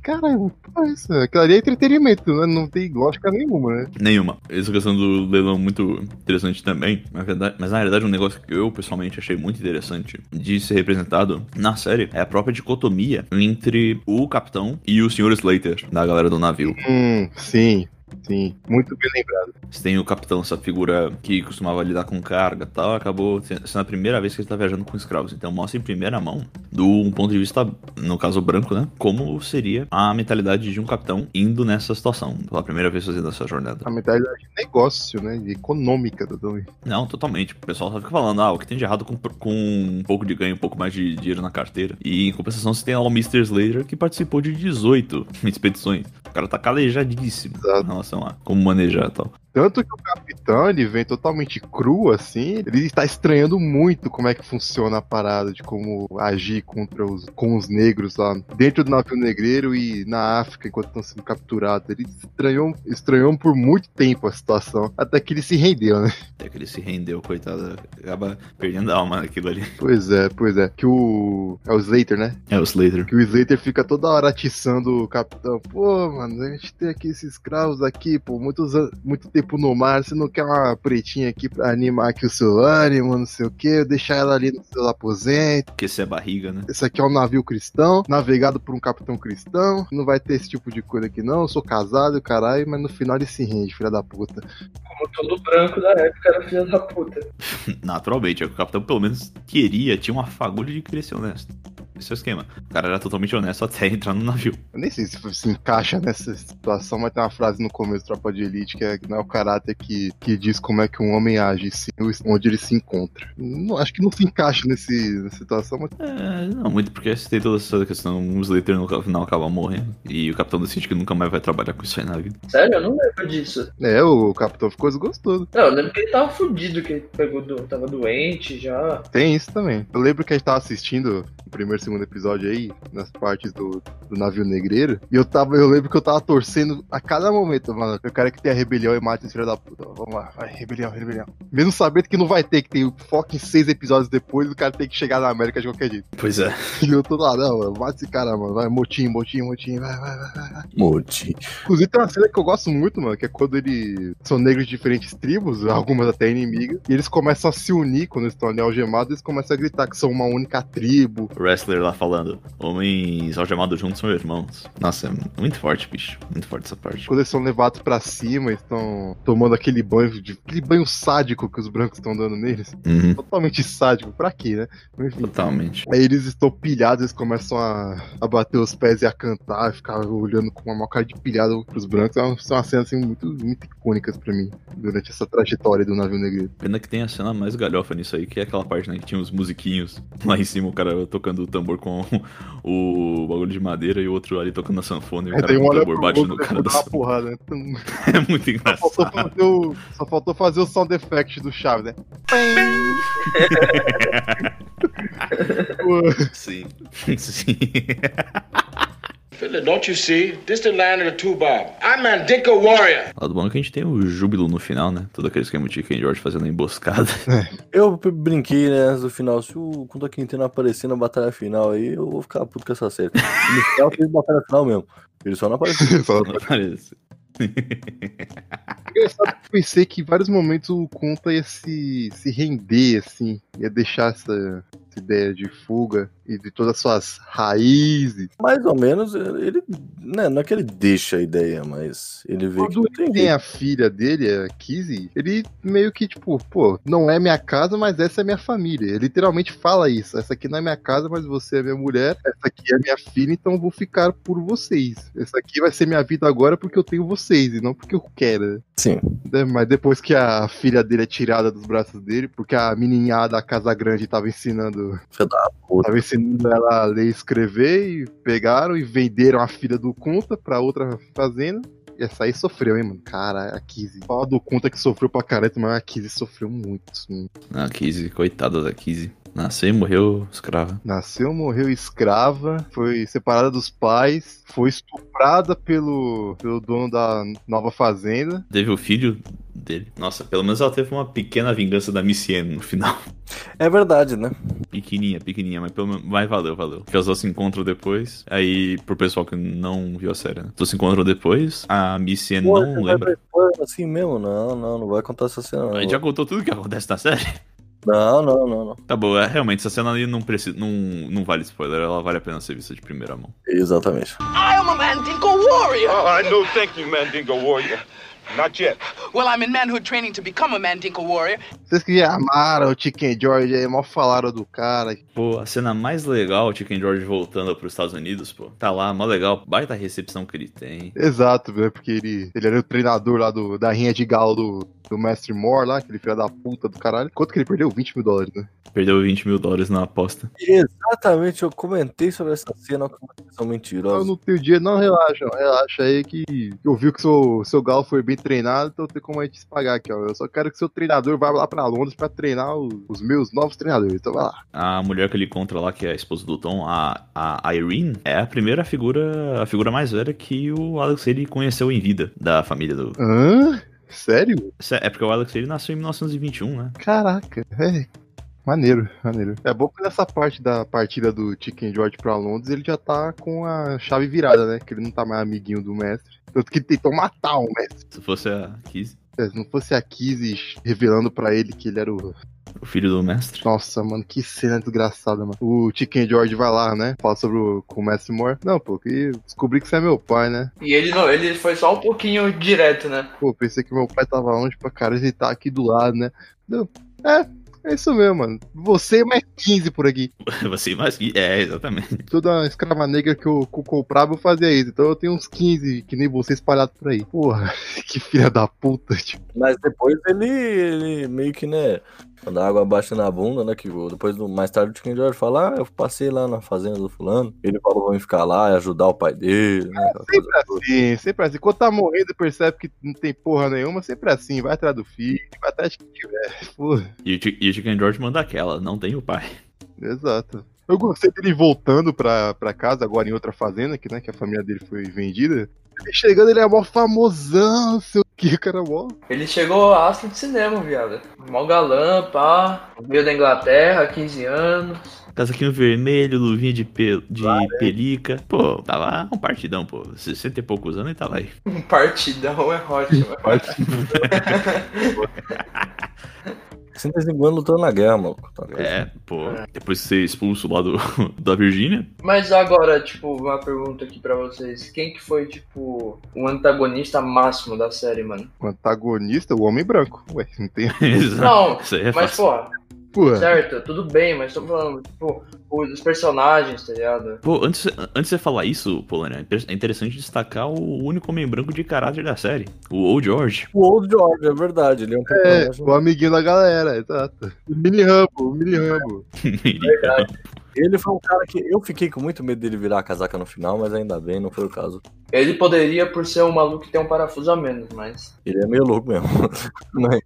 Caralho, porra, isso. Aquilo ali é entretenimento, né? Não tem lógica nenhuma, né? Nenhuma. Essa questão do leilão muito interessante também. Na verdade, realidade, um negócio que eu pessoalmente achei muito interessante de ser representado na série é a própria dicotomia entre o capitão e o Sr. Slater, da galera do navio. Hum, sim, sim. Muito bem lembrado. Você tem o capitão, essa figura que costumava lidar com carga e tal, acabou sendo a primeira vez que ele tá viajando com escravos. Então mostra em primeira mão, do um ponto de vista, no caso branco, né? Como seria a mentalidade de um capitão indo nessa situação, pela primeira vez fazendo essa jornada. A mentalidade de negócio, né? De econômica do Dom. Não, totalmente. O pessoal só fica falando, ah, o que tem de errado com, com um pouco de ganho, um pouco mais de dinheiro na carteira. E em compensação, você tem lá o Mr. Slater que participou de 18 expedições. O cara tá calejadíssimo Exato. Relação a como manejar e tal. Tanto que o capitão, ele vem totalmente cru, assim, ele está estranhando muito como é que funciona a parada, de como agir contra os, com os negros lá dentro do navio negreiro e na África, enquanto estão sendo capturados. Ele estranhou, estranhou por muito tempo a situação, até que ele se rendeu, né? Até que ele se rendeu, coitado. Acaba perdendo a alma naquilo ali. Pois é, pois é. Que o. É o Slater, né? É o Slater. Que o Slater fica toda hora atiçando o capitão. Pô, mano, a gente tem aqui esses escravos aqui, pô, muitos, muito tempo no mar. Você não quer uma pretinha aqui pra animar aqui o seu ânimo, não sei o quê? Deixar ela ali no seu aposento. Porque se é barriga, né? Esse aqui é um navio cristão, navegado por um capitão cristão. Não vai ter esse tipo de coisa aqui, não. Eu sou casado, caralho, mas no final ele se rende, filha da puta. Como todo branco da época era filho da puta. Naturalmente, é que o capitão pelo menos queria, tinha uma fagulha de querer ser honesto. Esse é o esquema. O cara era totalmente honesto até entrar no navio. Eu nem sei se se encaixa nessa situação, mas tem uma frase no começo Tropa de Elite que é, não é o caráter que, que diz como é que um homem age, sim onde ele se encontra. Não, acho que não se encaixa nesse, nessa situação, mas É, não, muito porque tem toda essa questão, o Slater no final acaba morrendo. E o capitão decide que nunca mais vai trabalhar com isso aí na vida. Sério, eu não lembro disso. é, o capitão ficou desgostoso. Não, eu lembro que ele tava fudido, que ele pegou do, tava doente já. Tem isso também. Eu lembro que a gente tava assistindo o primeiro e segundo episódio aí, nas partes do, do navio negreiro, e eu tava, eu lembro que eu tava torcendo a cada momento, mano. Eu quero que tenha rebelião e mate esse filho da puta. Vamos lá, vai, rebelião, rebelião. Mesmo sabendo que não vai ter, que tem foco em seis episódios depois, o cara tem que chegar na América de qualquer jeito. Pois é. E eu tô lá, não, mano, mate esse cara, mano. Vai, motim, motim, motim, vai, vai, vai, vai. vai. Moti. Inclusive tem uma cena que eu gosto muito, mano, que é quando eles são negros de diferentes tribos, algumas até inimigas, e eles começam a se unir quando eles estão ali algemados, eles começam a gritar que são uma única tribo. O wrestler lá falando, homens algemados juntos são irmãos. Nossa, é muito forte, bicho. Muito forte essa parte. Quando eles são levados pra cima, eles estão tomando aquele banho, de, aquele banho sádico que os brancos estão dando neles. Uhum, Totalmente sádico, pra quê, né? Enfim. totalmente. Aí eles estão pilhados, eles começam a, a bater os pés e a cantar, ficar olhando com uma maior cara de pilhado pros brancos. É uma- São umas cenas assim, muito, muito icônicas pra mim, durante essa trajetória do navio negreiro. Pena que tem a cena mais galhofa nisso aí, que é aquela parte, né, que tinha os musiquinhos lá em cima, o cara tocando o tambor com o bagulho de madeira e o outro ali tocando a sanfona e o Aí cara um o tambor bate no cara da uma porrada, né? Tum. É muito Só faltou, engraçado. fazer o, só faltou fazer o sound effect do Chaves, né? Sim. Sim. Don't you see? This the land of the two bob. I'm Mandinka warrior. Lado bom é que a gente tem o júbilo no final, né? Todo aquele esquema de Chicken George fazendo a emboscada. Eu p- brinquei, né, do final. Se o Kunta Quintana aparecer na batalha final aí, eu vou ficar puto com essa série. No final teve batalha final mesmo. Ele só não apareceu. só- Não parece. Engraçado que pensei que em vários momentos o Conta ia se, se render, assim, ia deixar essa ideia de fuga e de todas as suas raízes. Mais ou menos, ele. Né, não é que ele deixa a ideia, mas ele vê que Quando não tem ele tem jeito. a filha dele, a Kizzy, ele meio que, tipo, pô, não é minha casa, mas essa é minha família. Ele literalmente fala isso. Essa aqui não é minha casa, mas você é minha mulher. Essa aqui é minha filha, então eu vou ficar por vocês. Essa aqui vai ser minha vida agora porque eu tenho vocês e não porque eu quero. Sim. né? Mas depois que a filha dele é tirada dos braços dele, porque a menininha da Casa Grande tava ensinando, Filha da puta. tava ensinando ela a ler e escrever e pegaram e venderam a filha do Conta pra outra fazenda. E essa aí sofreu, hein, mano? Cara, a Kizzy. Fala do Conta que sofreu pra careta, mas a Kizzy sofreu muito. assim. A Kizzy, coitada da Kizzy. Nasceu e morreu escrava. Nasceu, morreu escrava, foi separada dos pais, foi estuprada pelo, pelo dono da nova fazenda. Teve o filho dele. Nossa, pelo menos ela teve uma pequena vingança da Missiene no final. É verdade, né? Pequenininha, pequenininha, mas, pelo menos, mas valeu, valeu. Porque as duas se encontram depois. Aí, pro pessoal que não viu a série, né? Duas se encontram depois. A Pô, não você vai lembra. ver spoiler assim mesmo? Não, não, não vai contar essa cena. A Não, gente já contou tudo que acontece na série. não, não, não, não. Tá bom, é, realmente, essa cena ali não, precisa, não, não vale spoiler, ela vale a pena ser vista de primeira mão. Exatamente. I am a Mandinka warrior. Oh, no, thank you, Mandingo warrior. Not yet. Well, I'm in manhood training to become a Mandinka warrior. Vocês que já amaram o Chicken George aí, mal falaram do cara. Pô, a cena mais legal, o Chicken George voltando pros Estados Unidos, pô. Tá lá, mó legal, baita recepção que ele tem. Exato, velho, porque ele, ele era o treinador lá do, da rinha de galo do, do Mestre Moore lá, aquele filho da puta do caralho. Quanto que ele perdeu? 20 mil dólares, né? Perdeu 20 mil dólares na aposta. Exatamente, eu comentei sobre essa cena com uma são Eu não tenho dia, não, relaxa, relaxa aí que eu vi que seu, seu galo foi bem treinado, então tem como a gente se pagar aqui, ó. Eu só quero que seu treinador vá lá pra Londres pra treinar os, os meus novos treinadores, então vai lá. A mulher que ele encontra lá, que é a esposa do Tom, a, a Irene, é a primeira figura, a figura mais velha que o Alex ele conheceu em vida da família do. Hã? Sério? É porque o Alex ele nasceu em 1921, né? Caraca, é. Maneiro, maneiro. É bom que nessa parte da partida do Chicken George pra Londres ele já tá com a chave virada, né? Que ele não tá mais amiguinho do mestre. Tanto que ele tentou matar o mestre. Se fosse a Kiz, É, Se não fosse a Kizzy revelando pra ele que ele era o. o filho do mestre. Nossa, mano, que cena desgraçada, mano. O Chicken George vai lá, né? Fala sobre o, com o Mestre Moore. Não, pô, que descobri que você é meu pai, né? E ele não, ele foi só um pouquinho direto, né? Pô, pensei que meu pai tava longe pra cara e tá aqui do lado, né? Não. É, é isso mesmo, mano. Você e mais 15 por aqui. Você mais que. É, exatamente. Toda escrava negra que eu, que eu comprava, eu fazia isso. Então eu tenho uns 15 que nem você espalhado por aí. Porra, que filha da puta, tipo. Mas depois ele, ele meio que, né, quando a água baixa na bunda, né, que depois, do, mais tarde, o Chicken George fala, ah, eu passei lá na fazenda do fulano, ele falou mim ficar lá e ajudar o pai dele, né, coisa Sempre toda. assim, sempre assim. Quando tá morrendo e percebe que não tem porra nenhuma, sempre assim. Vai atrás do filho, vai atrás de quem tiver. Porra, E e o Chicken George manda aquela, não tem o pai. exato. Eu gostei dele voltando pra, pra casa, agora em outra fazenda, que, né, que a família dele foi vendida. Ele chegando, ele é mó famosão, que cara mó. Ele chegou astro de cinema, viado. Mó galã, pá. Veio da Inglaterra, 15 anos. Casaquinho vermelho, luvinha de, pel de né? pelica. É. Pô, tá lá um partidão, pô. 60 e poucos anos e tá lá aí. Um partidão é ótimo. É. 65 anos lutando na guerra, maluco. Tá é, pô. Depois de ser expulso lá do, da Virgínia. Mas agora, tipo, uma pergunta aqui pra vocês. Quem que foi, tipo, o antagonista máximo da série, mano? O antagonista? O Homem Branco. Ué, não tem... Exato. Não, é mas, pô, Porra. certo, tudo bem, mas tô falando, tipo, os personagens, tá ligado? Pô, antes, antes de você falar isso, Polônia, é interessante destacar o único homem branco de caráter da série, o Old George. O Old George, é verdade, ele é um É, personagem. o amiguinho da galera, exato. O mini Rambo, o mini Rambo. Ele- Ele foi um cara que eu fiquei com muito medo dele virar a casaca no final, mas ainda bem, não foi o caso. Ele poderia, por ser um maluco que tem um parafuso a menos, mas. Ele é meio louco mesmo. Mas,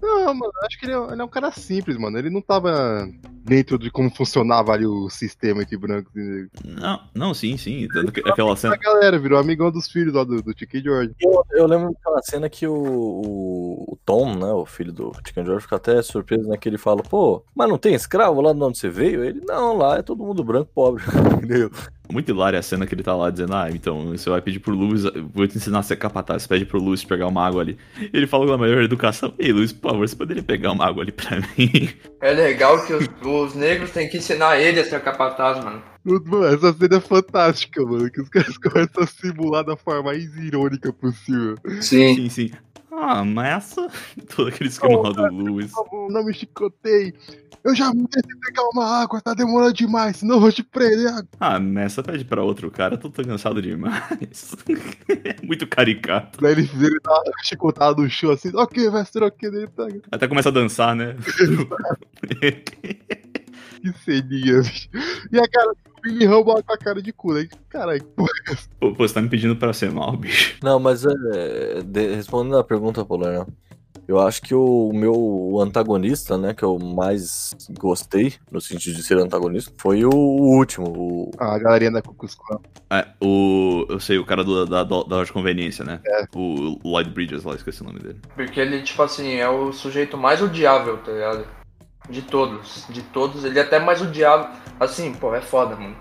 Não, mano, acho que ele é, ele é um cara simples, mano. Ele não tava dentro de como funcionava ali o sistema entre brancos e negros. Não, não, sim, sim. Tanto que aquela cena. A galera virou amigão dos filhos lá do, do Chicken George. eu, eu lembro daquela cena que o, o, o Tom, né, o filho do Chicken George, fica até surpreso, né, que ele fala, pô, mas não tem escravo lá de onde você veio? Ele, não, lá é todo mundo branco, pobre. Entendeu? Muito hilária a cena que ele tá lá dizendo, ah, então você vai pedir pro Luiz, vou te ensinar a ser capataz, você pede pro Luiz pegar uma água ali. Ele fala com a maior educação, ei Luiz, por favor, você poderia pegar uma água ali pra mim? É legal que os, os negros têm que ensinar ele a ser capataz, mano. Mano, essa cena é fantástica, mano. Que os caras começam a simular da forma mais irônica possível. Sim. Sim, sim. Ah, mas essa... Todo aquele esquema lá do Luiz. Não me chicotei. Eu já me deixei pegar uma água, tá demorando demais, senão eu vou te prender. Ah, Messa pede pra outro cara, tô, tô cansado demais. Muito caricato. Daí ele, ele dá uma chicotada no chão assim, ok, mestre, ok, daí ele pega. Até começa a dançar, né? Que ceninha, bicho. E a cara Billy Rumble com a cara de cu, né? Caralho, que porra é essa? Pô, pô, você tá me pedindo pra ser mal, bicho. Não, mas é, de- respondendo a pergunta, né, eu acho que o meu antagonista, né, que eu mais gostei, no sentido de ser antagonista, foi o, último, o Ah, a galerinha da Cucus Clan. É, o. Eu sei, o cara do, da, da, de conveniência, né? O Lloyd Bridges lá, esqueci o nome dele. Porque ele, tipo assim, é o sujeito mais odiável, tá ligado? De todos. De todos. Ele é até mais odiável. Assim, pô, é foda, mano.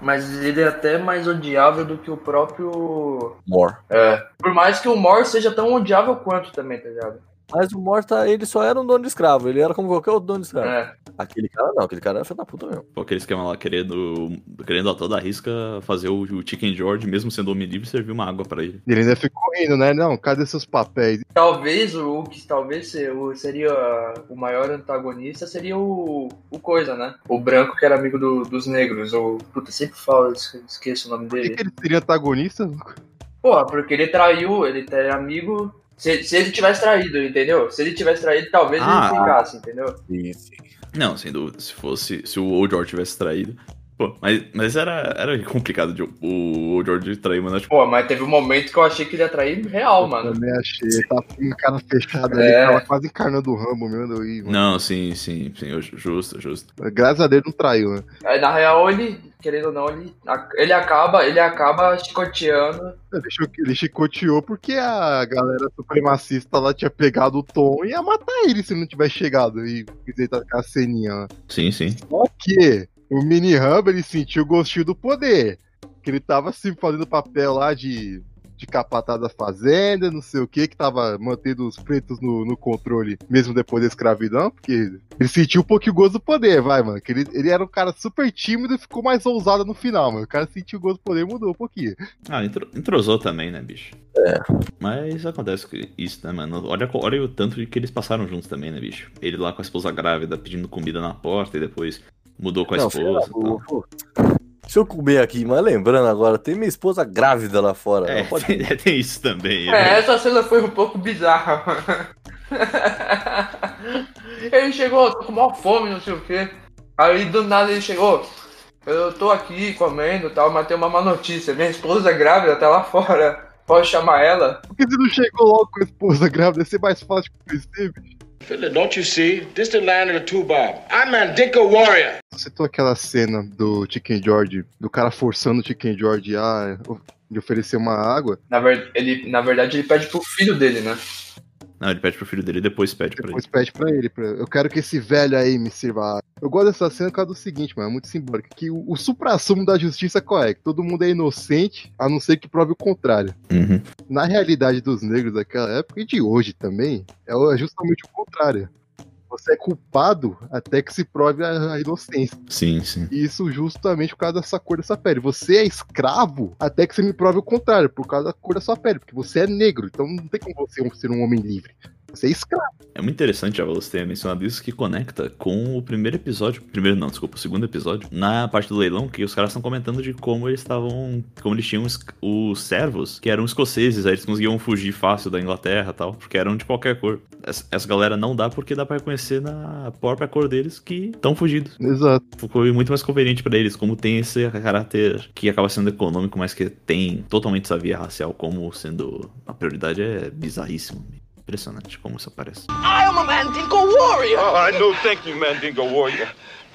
Mas ele é até mais odiável do que o próprio. Mor. É. Por mais que o Mor seja tão odiável quanto também, tá ligado? Mas o Morta, ele só era um dono de escravo, ele era como qualquer outro dono de escravo. É. Aquele cara não, aquele cara era filho da puta mesmo. Pô, aquele esquema lá, querendo, querendo a toda a risca fazer o, o Chicken George, mesmo sendo homem livre, servir uma água pra ele. Ele ainda ficou rindo, né? Não, cadê seus papéis? Talvez o que talvez seria o maior antagonista seria o, o Coisa, né? O branco que era amigo do- dos negros. Ou. Puta, sempre falo, esque- esqueço o nome Por que, dele. que ele seria antagonista? Porra, porque ele traiu, ele é amigo. Se, se ele tivesse traído, entendeu? Se ele tivesse traído, talvez Ah. ele ficasse, entendeu? Sim, sim. Não, sem dúvida, se fosse. Se o Old George tivesse traído. Pô, mas, mas era, era complicado de o Old George trair, mano. Tipo, Pô, mas teve um momento que eu achei que ele ia trair real, Eu mano. também achei. Ele tá com a cara fechada É. ali, tava quase encarnando o Rambo mesmo. aí, não, sim, sim, sim, justo, justo. Graças a Deus não traiu, né? Aí, na real, ele, querendo ou não, ele, ele acaba, ele acaba chicoteando. Ele, ele chicoteou porque a galera supremacista lá tinha pegado o Tom e ia matar ele se não tivesse chegado. E quiser tacar a ceninha lá. Sim, sim. Só que o mini Hub ele sentiu o gostinho do poder. Que ele tava assim fazendo papel lá de, de capataz da fazenda, não sei o que, que tava mantendo os pretos no, no controle, mesmo depois da escravidão, porque ele sentiu um pouquinho o gosto do poder, vai, mano. Que ele, ele era um cara super tímido e ficou mais ousado no final, mano. O cara sentiu o gosto do poder e mudou um pouquinho. Ah, entro- entrosou também, né, bicho? É. Mas acontece que isso, né, mano? Olha, olha o tanto de que eles passaram juntos também, né, bicho? Ele lá com a esposa grávida pedindo comida na porta e depois mudou com a Não, esposa. e puta. Deixa eu comer aqui, mas lembrando agora, tem minha esposa grávida lá fora. É, pode... tem, tem isso também. É, né? essa cena foi um pouco bizarra. Ele chegou, tô com maior fome, não sei o quê. Aí do nada ele chegou. Eu tô aqui comendo e tal, mas tem uma má notícia. Minha esposa é grávida, tá lá fora. Pode chamar ela? Por que você não chegou logo com a esposa grávida? Ia ser mais fácil de conhecer, bicho. Philip, don't you see? This the land of the two bob. I'm Mandinka warrior. Você citou aquela cena do Chicken George, do cara forçando o Chicken George a de oferecer uma água, Na, ver... ele, na verdade, ele pede pro filho dele, né? Não, ele pede pro filho dele e depois pede pra ele. depois pede pra ele. Pra... Eu quero que esse velho aí me sirva. Eu gosto dessa cena por causa do seguinte, mano, é muito simbólico. Que o, o supra-sumo da justiça qual é? Que todo mundo é inocente, a não ser que prove o contrário. Uhum. Na realidade dos negros daquela época e de hoje também, é é justamente o contrário. Você é culpado até que se prove a, a inocência. Sim, sim. E isso justamente por causa dessa cor dessa pele. Você é escravo até que você me prove o contrário, por causa da cor da sua pele, porque você é negro, então não tem como você ser um homem livre. Você é escravo. É muito interessante já você ter mencionado isso, que conecta com o primeiro episódio. Primeiro não, desculpa, o segundo episódio. Na parte do leilão, que os caras estão comentando de como eles estavam. Como eles tinham os, os servos, que eram escoceses, aí eles conseguiam fugir fácil da Inglaterra e tal, porque eram de qualquer cor. Essa, essa galera não dá porque dá pra reconhecer na própria cor deles que estão fugidos. Exato. Ficou muito mais conveniente pra eles, como tem esse caráter que acaba sendo econômico, mas que tem totalmente essa via racial como sendo a prioridade é bizarríssimo. Impressionante como isso aparece. I am a Mandingo warrior. Oh, I no thank you, Mandingo warrior.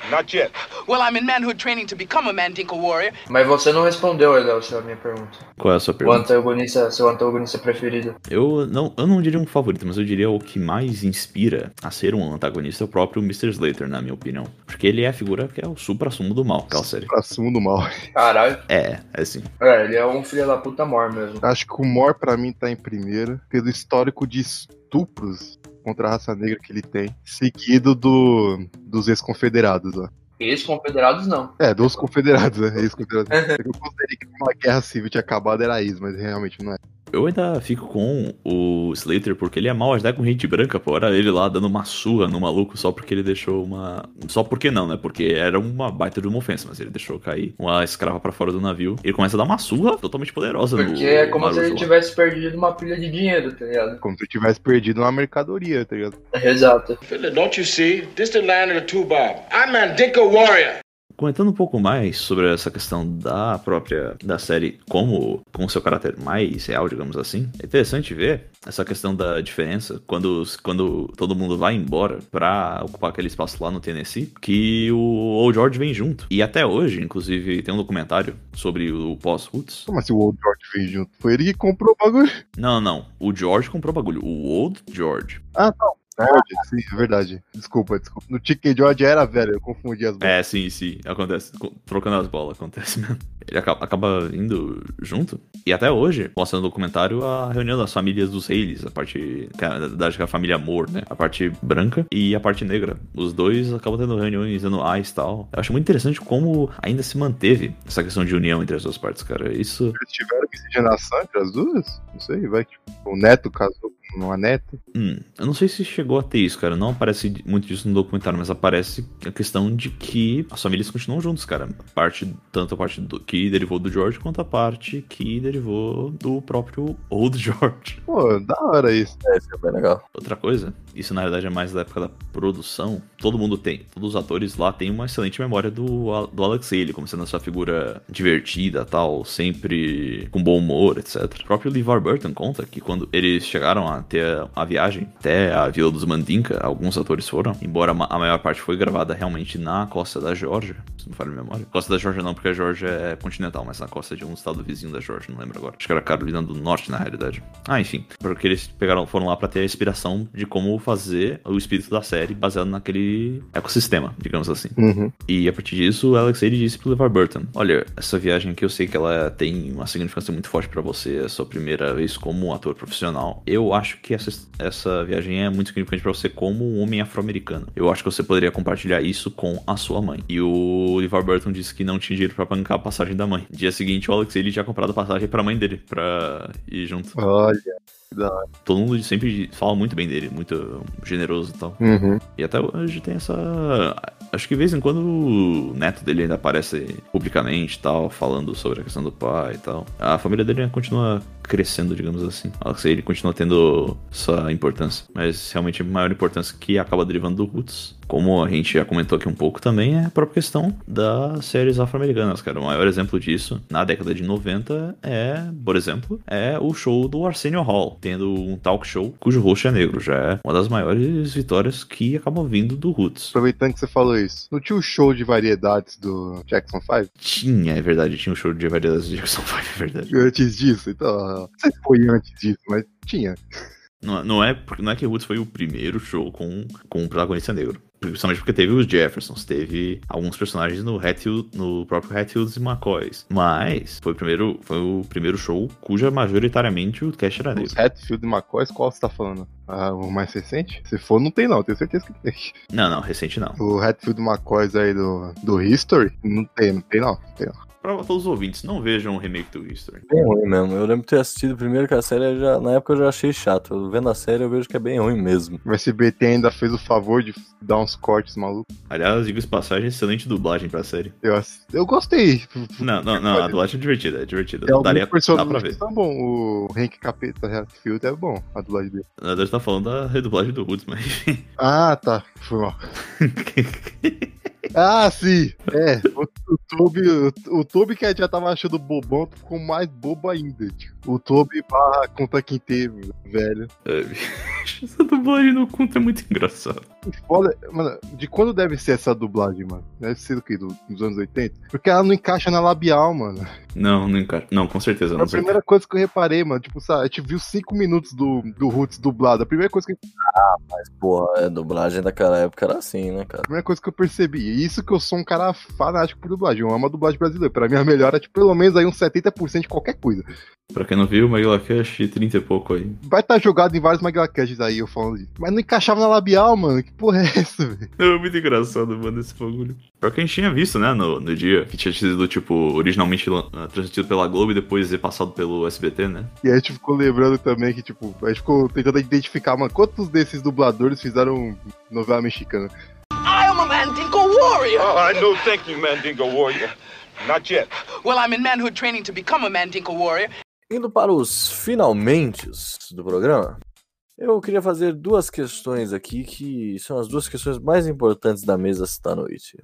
Not yet. Well, I'm in manhood training to become a Mandingo warrior. Mas você não respondeu, Edelcio, a minha pergunta. Qual é a sua O pergunta? antagonista, seu antagonista preferido. Eu não, eu não diria um favorito, mas eu diria o que mais inspira a ser um antagonista é o próprio Mr. Slater, na minha opinião. Porque ele é a figura que é o supra-sumo do mal, aquela série. Pra cima do mal. Caralho. É, é assim. É, ele é um filho da puta mor mesmo. Acho que o Mor, pra mim, tá em primeiro, pelo histórico de estupros contra a raça negra que ele tem, seguido do, dos ex-confederados, ó. Ex-confederados não. É, dos confederados, né? Ex-confederados. É eu considerei que uma guerra civil tinha acabado era isso, mas realmente não é. Eu ainda fico com o Slater porque ele é mal até com gente branca, pô. Era ele lá dando uma surra no maluco só porque ele deixou uma. Só porque não, né? Porque era uma baita de uma ofensa, mas ele deixou cair uma escrava pra fora do navio. Ele começa a dar uma surra totalmente poderosa no. Porque é como se ele lá. tivesse perdido uma pilha de dinheiro, tá ligado? Como se tivesse perdido uma mercadoria, tá ligado? Exato. Don't you see? Distant land of the two bob. I'm Mandingo warrior. Comentando um pouco mais sobre essa questão da própria da série como com seu caráter mais real, digamos assim, é interessante ver essa questão da diferença quando, quando todo mundo vai embora pra ocupar aquele espaço lá no Tennessee, que o Old George vem junto. E até hoje, inclusive, tem um documentário sobre o pós-Roots. Como assim o Old George veio junto? Foi ele que comprou o bagulho. Não, não. O George comprou bagulho. O Old George. Ah, não. George, sim, é verdade. Desculpa, desculpa. No Chicken George era velho, eu confundi as bolas. É, sim, sim. Acontece. Co- Trocando as bolas, acontece mesmo. Ele acaba, acaba indo junto. E até hoje, mostrando no documentário a reunião das famílias dos Hales, a parte. verdade, que é a família Moore, né? A parte branca e a parte negra. Os dois acabam tendo reuniões anuais e tal. Eu acho muito interessante como ainda se manteve essa questão de união entre as duas partes, cara. Isso. Eles tiveram miscigenação entre as duas? Não sei, vai que o neto casou com uma neta. Hum, eu não sei se chegou a ter isso, cara. Não aparece muito disso no documentário, mas aparece a questão de que as famílias continuam juntos, cara. A parte, tanto a parte do, que derivou do George, quanto a parte que derivou do próprio Old George. Pô, da hora isso. É, isso é bem legal. Outra coisa, isso na realidade é mais da época da produção. Todo mundo tem, todos os atores lá têm uma excelente memória do, do Alex Haley, como sendo essa figura divertida, tal, sempre com bom humor, etc. O próprio LeVar Burton conta que quando eles chegaram a ter a viagem até a Vila dos Mandinka, alguns atores foram, embora a maior parte foi gravada realmente na costa da Geórgia, se não falha a memória. Costa da Geórgia não, porque a Geórgia é continental, mas na costa de um estado vizinho da Geórgia, não lembro agora. Acho que era Carolina do Norte, na realidade. Ah, enfim, porque eles pegaram, foram lá pra ter a inspiração de como fazer o espírito da série baseado naquele ecossistema, digamos assim. Uhum. E a partir disso, o Alex Haley disse pro LeVar Burton: Olha, essa viagem aqui eu sei que ela tem uma significância muito forte pra você, é a sua primeira vez como um ator profissional. Eu acho que essa, essa viagem é muito significante pra você como um homem afro-americano. Eu acho que você poderia compartilhar isso com a sua mãe. E o LeVar Burton disse que não tinha dinheiro pra bancar a passagem da mãe. Dia seguinte, o Alex Haley tinha comprado a passagem pra mãe dele, pra ir junto. Olha. Todo mundo sempre fala muito bem dele, muito generoso e tal. Uhum. E até hoje tem essa. Acho que de vez em quando o neto dele ainda aparece publicamente e tal, falando sobre a questão do pai e tal. A família dele continua crescendo, digamos assim. Ele continua tendo essa importância. Mas realmente a maior importância que acaba derivando do Roots. Como a gente já comentou aqui um pouco também, é a própria questão das séries afro-americanas, cara. O maior exemplo disso, na década de 90, é, por exemplo, é o show do Arsenio Hall, tendo um talk show cujo host é negro. Já é uma das maiores vitórias que acabam vindo do Roots. Aproveitando que você falou isso, não tinha o show de variedades do Jackson 5? Tinha, é verdade, tinha um show de variedades de Jackson 5, é verdade. Antes disso, então, não sei se foi antes disso, mas tinha. Não, não, é, porque- não é que Roots foi o primeiro show com, com um protagonista negro. Principalmente porque teve os Jeffersons, teve alguns personagens no Hatfield, no próprio Hatfields e McCoys. Mas foi o primeiro, foi o primeiro show cuja majoritariamente o cast era negro. Os Hatfield e McCoys, qual você tá falando? Ah, o mais recente? Se for, não tem não, tenho certeza que tem. Não, não, recente não. O Hatfield e McCoys aí do, do History, não tem, não tem não, não tem não. Pra todos os ouvintes, não vejam o remake do History. Bem ruim mesmo. Eu lembro de ter assistido primeiro que a série, já, na época eu já achei chato. Vendo a série eu vejo que é bem ruim mesmo. O SBT ainda fez o favor de dar uns cortes malucos. Aliás, digo passagem, excelente dublagem pra série. Eu, eu gostei. Não, não, não, a dublagem é divertida, é divertida. Tem Daria, dá pra ver. são bom. O Hank Capeta Hatfield é bom, a dublagem dele. Na verdade, tá falando da redublagem do Woods, mas enfim. Ah, tá. Foi mal. Ah, sim. É, o, Toby, o, o Toby que já tava achando bobão, ficou mais bobo ainda. Tipo, o Toby barra conta quinteiro, velho. É, essa dublagem no conto é muito engraçada. Foda, mano, de quando deve ser essa dublagem, mano? Deve ser do que? Do- dos anos 80? Porque ela não encaixa na labial, mano. Não, não encaixa. Não, com certeza Foi não. a primeira coisa que eu reparei, mano. Tipo, sabe, a gente viu 5 minutos do, do Roots dublado. A primeira coisa que Mas, porra, a dublagem daquela época era assim, né, cara? A primeira coisa que eu percebi, e isso que eu sou um cara fanático por dublagem, eu amo a dublagem brasileira. Pra mim, a melhor é tipo, pelo menos aí uns 70% de qualquer coisa. Pra quem não viu, o Maglacash 30 e pouco aí. Vai estar jogado em vários Maglacasts aí, eu falando. Mas não encaixava na labial, mano. Que porra é essa, velho? É muito engraçado, mano, esse bagulho. Pior que a gente tinha visto, né, no, no dia, que tinha sido, tipo, originalmente ah, transmitido pela Globo e depois passado pelo SBT, né? E aí a gente ficou lembrando também que, tipo, a gente ficou tentando identificar, mano, quantos desses dubladores fizeram novela mexicana. I am a Mandingo warrior. Uh, no, thank you, Mandingo warrior. Not yet. Well, I'm in manhood training to become a Mandingo warrior. Indo para os finalmente do programa, eu queria fazer duas questões aqui que são as duas questões mais importantes da mesa esta noite.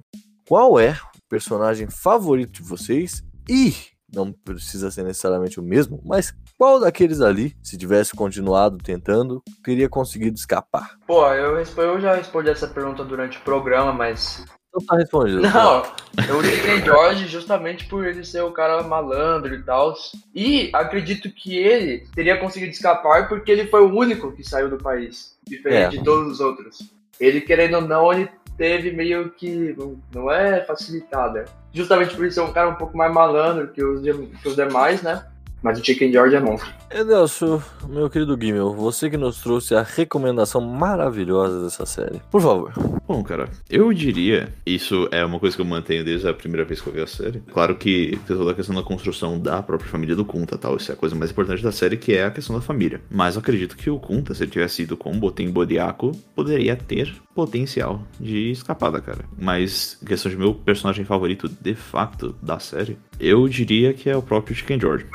Qual é o personagem favorito de vocês? E não precisa ser necessariamente o mesmo, mas qual daqueles ali, se tivesse continuado tentando, teria conseguido escapar? Pô, eu, eu já respondi essa pergunta durante o programa, mas. Não tá respondido. Não, eu liguei George justamente por ele ser o cara malandro e tal. E acredito que ele teria conseguido escapar porque ele foi o único que saiu do país, diferente É. de todos os outros. Ele, querendo ou não, ele teve meio que. não- é facilitada. Justamente por ele ser um cara um pouco mais malandro que os, que os demais, né? Mas o Chicken George é monstro. Edelso, meu querido Gimel, você que nos trouxe a recomendação maravilhosa dessa série. Por favor. Bom, cara, eu diria, isso é uma coisa que eu mantenho desde a primeira vez que eu vi a série. Claro que tem toda a questão da construção da própria família do Kunta tal, isso é a coisa mais importante da série, que é a questão da família. Mas eu acredito que o Kunta, se ele tivesse ido com o Botem Bodiaco, poderia ter potencial de escapada, cara. Mas, em questão de meu personagem favorito de facto da série, eu diria que é o próprio Chicken George.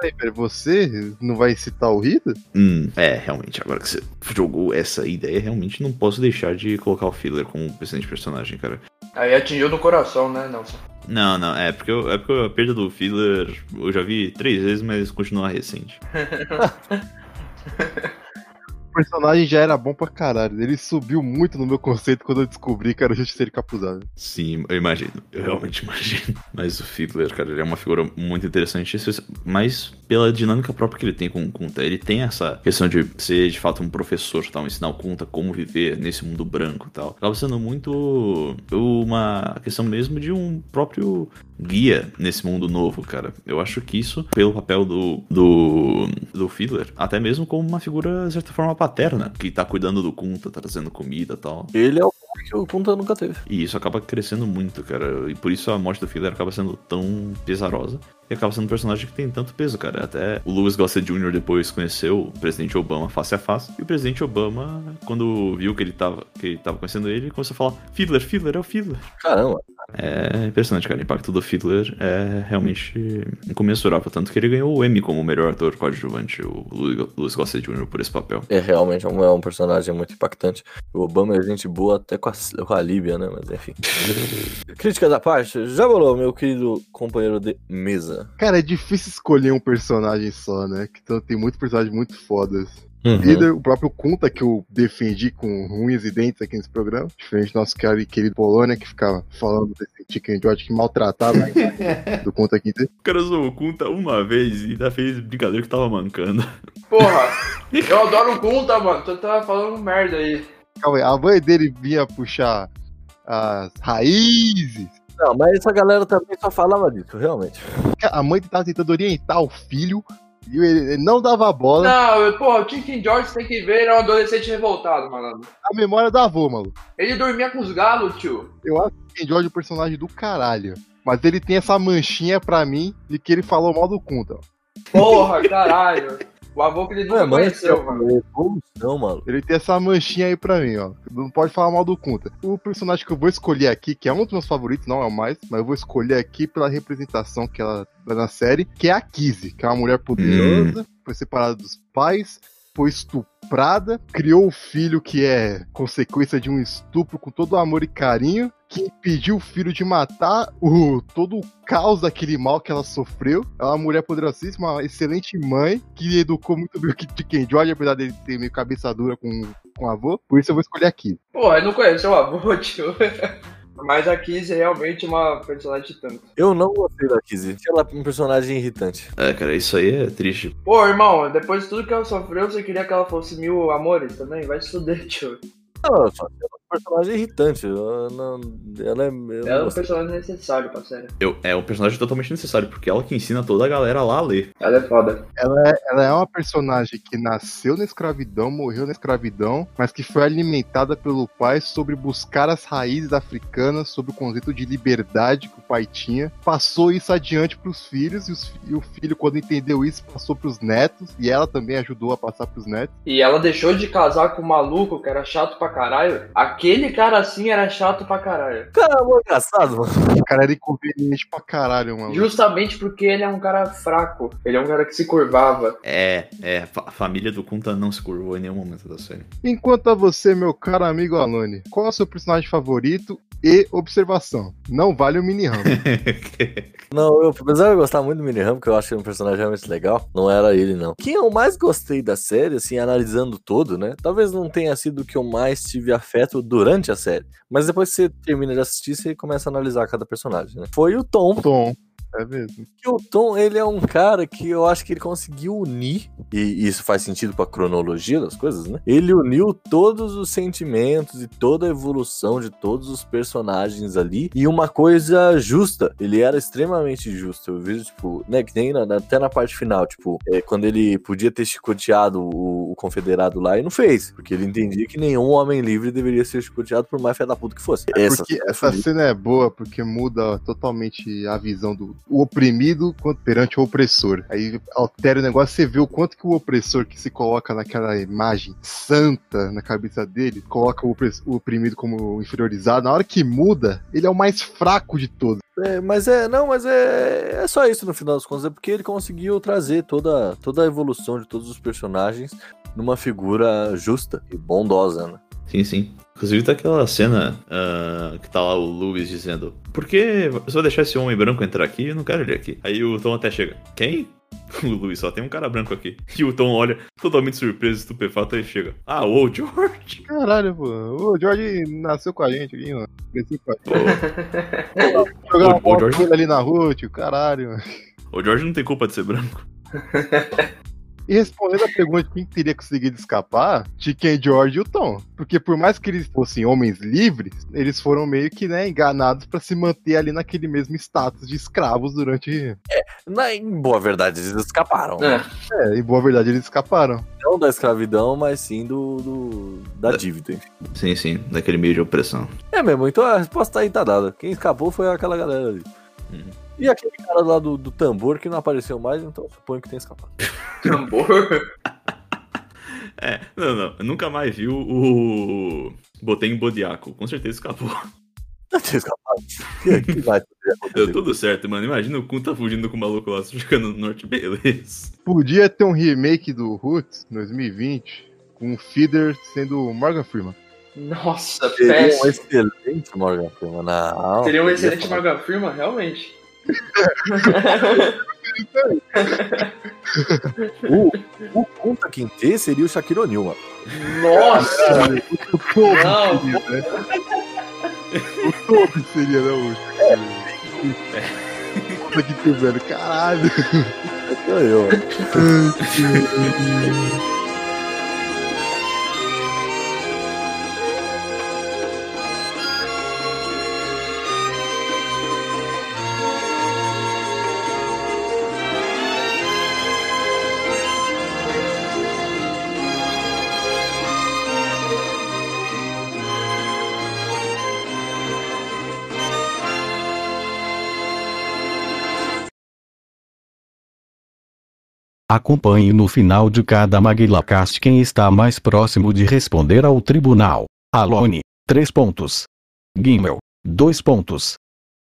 Peraí, peraí, você não vai citar o Rita? Hum, é, realmente, agora que você jogou essa ideia, realmente não posso deixar de colocar o Filler como excelente personagem, cara. Aí atingiu no coração, né, Nelson? Não, não, é porque, eu- é porque a perda do filler eu já vi três vezes, mas continua recente. Personagem já era bom pra caralho. Ele subiu muito no meu conceito quando eu descobri que era o Justiceiro Capuzado. Sim, eu imagino, eu realmente imagino. Mas o Fiddler, cara, ele é uma figura muito interessante, mas pela dinâmica própria que ele tem com o Kunta. Ele tem essa questão de ser de fato um professor, tal, ensinar o Kunta como viver nesse mundo branco tal. Acaba sendo muito uma questão mesmo de um próprio guia nesse mundo novo, cara. Eu acho que isso, pelo papel do, do, do Fiddler, até mesmo como uma figura, de certa forma, paterna, que tá cuidando do Kunta, tá trazendo comida e tal. Ele é o que o Kunta nunca teve. E isso acaba crescendo muito, cara. E por isso a morte do Filler acaba sendo tão pesarosa. E acaba sendo um personagem que tem tanto peso, cara. Até o Louis Gossett Jr. depois conheceu o presidente Obama face a face. E o presidente Obama, quando viu que ele tava, que ele tava conhecendo ele, começou a falar: Fiddler, Fiddler, é o Fiddler. Caramba. É impressionante, cara. O impacto do Fiddler é realmente incomensurável. Tanto que ele ganhou o Emmy como melhor ator coadjuvante, o Louis Gossett Jr., por esse papel. É realmente um, é um personagem muito impactante. O Obama é gente boa até com a, com a Líbia, né? Mas enfim. Crítica da parte, já rolou, meu querido companheiro de mesa. Cara, é difícil escolher um personagem só, né? Que então, tem muitos personagens muito fodas. Uhum. Líder, o próprio Kunta, que eu defendi com unhas e dentes aqui nesse programa. Diferente do nosso cara querido Polônia, que ficava falando desse Chicken George que maltratava do Kunta Quinte. O cara usou o Kunta uma vez e ainda fez brincadeira que tava mancando. Porra, eu adoro o Kunta, mano. Tu tá falando merda aí. Calma aí, a mãe dele vinha puxar as raízes. Não, mas essa galera também só falava disso, realmente. A mãe tava tentando orientar o filho e ele ele não dava bola. Não, porra, o Chicken George tem que ver, ele é um adolescente revoltado, malandro. A memória da avó, maluco. Ele dormia com os galos, tio. Eu acho que o Ken George é um personagem do caralho. Mas ele tem essa manchinha pra mim de que ele falou mal do Kunta. Porra, caralho. O avô que ele Não, mas conheceu, mano. é evolução, mano. Ele tem essa manchinha aí pra mim, ó. Não pode falar mal do Kunta. O personagem que eu vou escolher aqui, que é um dos meus favoritos, não é o mais, mas eu vou escolher aqui pela representação que ela dá na série, que é a Kizzy, que é uma mulher poderosa, foi separada dos pais, foi estuprada, criou o filho que é consequência de um estupro com todo o amor e carinho, que impediu o filho de matar o todo o caos daquele mal que ela sofreu. Ela é uma mulher poderosíssima, uma excelente mãe, que educou muito bem o Kid Ken George, apesar dele ter meio cabeça dura com, com o avô. Por isso eu vou escolher aqui. Porra, eu não conheço o avô, tio. Mas a Kizzy é realmente uma personagem tanto. Eu não gostei da Kizzy. Ela é um personagem irritante. É, cara, isso aí é triste. Pô, irmão, depois de tudo que ela sofreu, você queria que ela fosse mil amores também? Vai se fuder, tio. Não, só que ela é um personagem irritante. Ela, não, ela é. Ela é um personagem necessário pra série. Eu, é um personagem totalmente necessário, porque ela que ensina toda a galera lá a ler. Ela é foda. Ela é, ela é uma personagem que nasceu na escravidão, morreu na escravidão, mas que foi alimentada pelo pai sobre buscar as raízes africanas, sobre o conceito de liberdade que o pai tinha. Passou isso adiante pros filhos, e, os e o filho, quando entendeu isso, passou pros netos, e ela também ajudou a passar pros netos. E ela deixou de casar com o maluco que era chato pra caralho. Aquele cara assim era chato pra caralho. Cara, é engraçado, mano. O cara era inconveniente pra caralho, mano. Justamente porque ele é um cara fraco. Ele é um cara que se curvava. É, é, a família do Kunta não se curvou em nenhum momento da série. Enquanto a você, meu caro amigo Alone, qual é o seu personagem favorito e observação? Não vale o mini ramo. Não, eu, apesar de eu gostar muito do Mini Ram, que eu acho ele um personagem realmente legal, não era ele, não. Quem eu mais gostei da série, assim, analisando todo, né? Talvez não tenha sido o que eu mais tive afeto durante a série. Mas depois que você termina de assistir, você começa a analisar cada personagem, né? Foi o Tom. Tom, é mesmo. Que o Tom, ele é um cara que eu acho que ele conseguiu unir, e isso faz sentido pra cronologia das coisas, né? Ele uniu todos os sentimentos e toda a evolução de todos os personagens ali e uma coisa justa. Ele era extremamente justo. Eu vejo, tipo, né, que nem na- até na parte final, tipo, é, quando ele podia ter chicoteado o, o confederado lá e não fez, porque ele entendia que nenhum homem livre deveria ser chicoteado por mais fé da puta que fosse. Essa- Porque essa cena é boa porque muda totalmente a visão do o oprimido perante o opressor. Aí altera o negócio, você vê o quanto que o opressor que se coloca naquela imagem santa na cabeça dele, coloca o, o oprimido como inferiorizado. Na hora que muda, ele é o mais fraco de todos. É, mas é, não, mas é, é só isso no final das contas, é porque ele conseguiu trazer toda, toda a evolução de todos os personagens numa figura justa e bondosa, né? Sim, sim. Inclusive tá aquela cena ah, que tá lá o Lewis dizendo Por que você vai deixar esse homem branco entrar aqui? Eu não quero ele aqui. Aí o Tom até chega. Quem? O Lewis, só tem um cara branco aqui. E o Tom olha, totalmente surpreso, estupefato, e chega. Ah, o George. Caralho, pô. O George nasceu com a gente aqui, mano. Cresceu com a gente. Jogar uma bola George- ali na rua, tio. Caralho. mano. o George não tem culpa de ser branco. E respondendo a pergunta de quem teria conseguido escapar, Chicken e George e o Tom. Porque por mais que eles fossem homens livres, eles foram meio que, né, enganados pra se manter ali naquele mesmo status de escravos durante. Na, em boa verdade, eles escaparam. É. É, em boa verdade eles escaparam. Não da escravidão, mas sim do, do- da dívida, enfim. Sim, sim, daquele meio de opressão. É mesmo, então a resposta aí tá dada. Quem escapou foi aquela galera ali. Uhum. E aquele cara lá do, do tambor que não apareceu mais, então eu suponho que tem escapado. Tambor. É, não, não. Eu nunca mais vi o. Botei em Bodiaco. Com certeza escapou. Não tem escapado. Que, que vai? Deu tudo certo, mano. Imagina o Kun tá fugindo com o maluco lá, ficando no norte, beleza. Podia ter um remake do Roots 2020 com o Feeder sendo o Morgan Freeman. Nossa, Seria um péssimo. excelente Morgan Freeman. Não, Seria um excelente falar. Morgan Freeman, realmente. O, o Kunta Kinte seria o Shaquille O'Neal, mano. Nossa! O Não. seria, né? O todo seria, né? O... Puta que tu, velho. Caralho. Sou eu, mano. Acompanhe no final de cada MaglaCast quem está mais próximo de responder ao tribunal. Alone, 3 pontos. Gimmel, 2 pontos.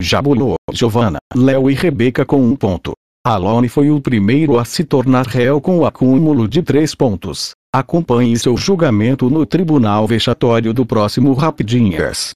Jabulô, Giovanna, Léo e Rebeca com 1 um ponto. Alone foi o primeiro a se tornar réu com o acúmulo de 3 pontos. Acompanhe seu julgamento no tribunal vexatório do próximo Rapidinhas.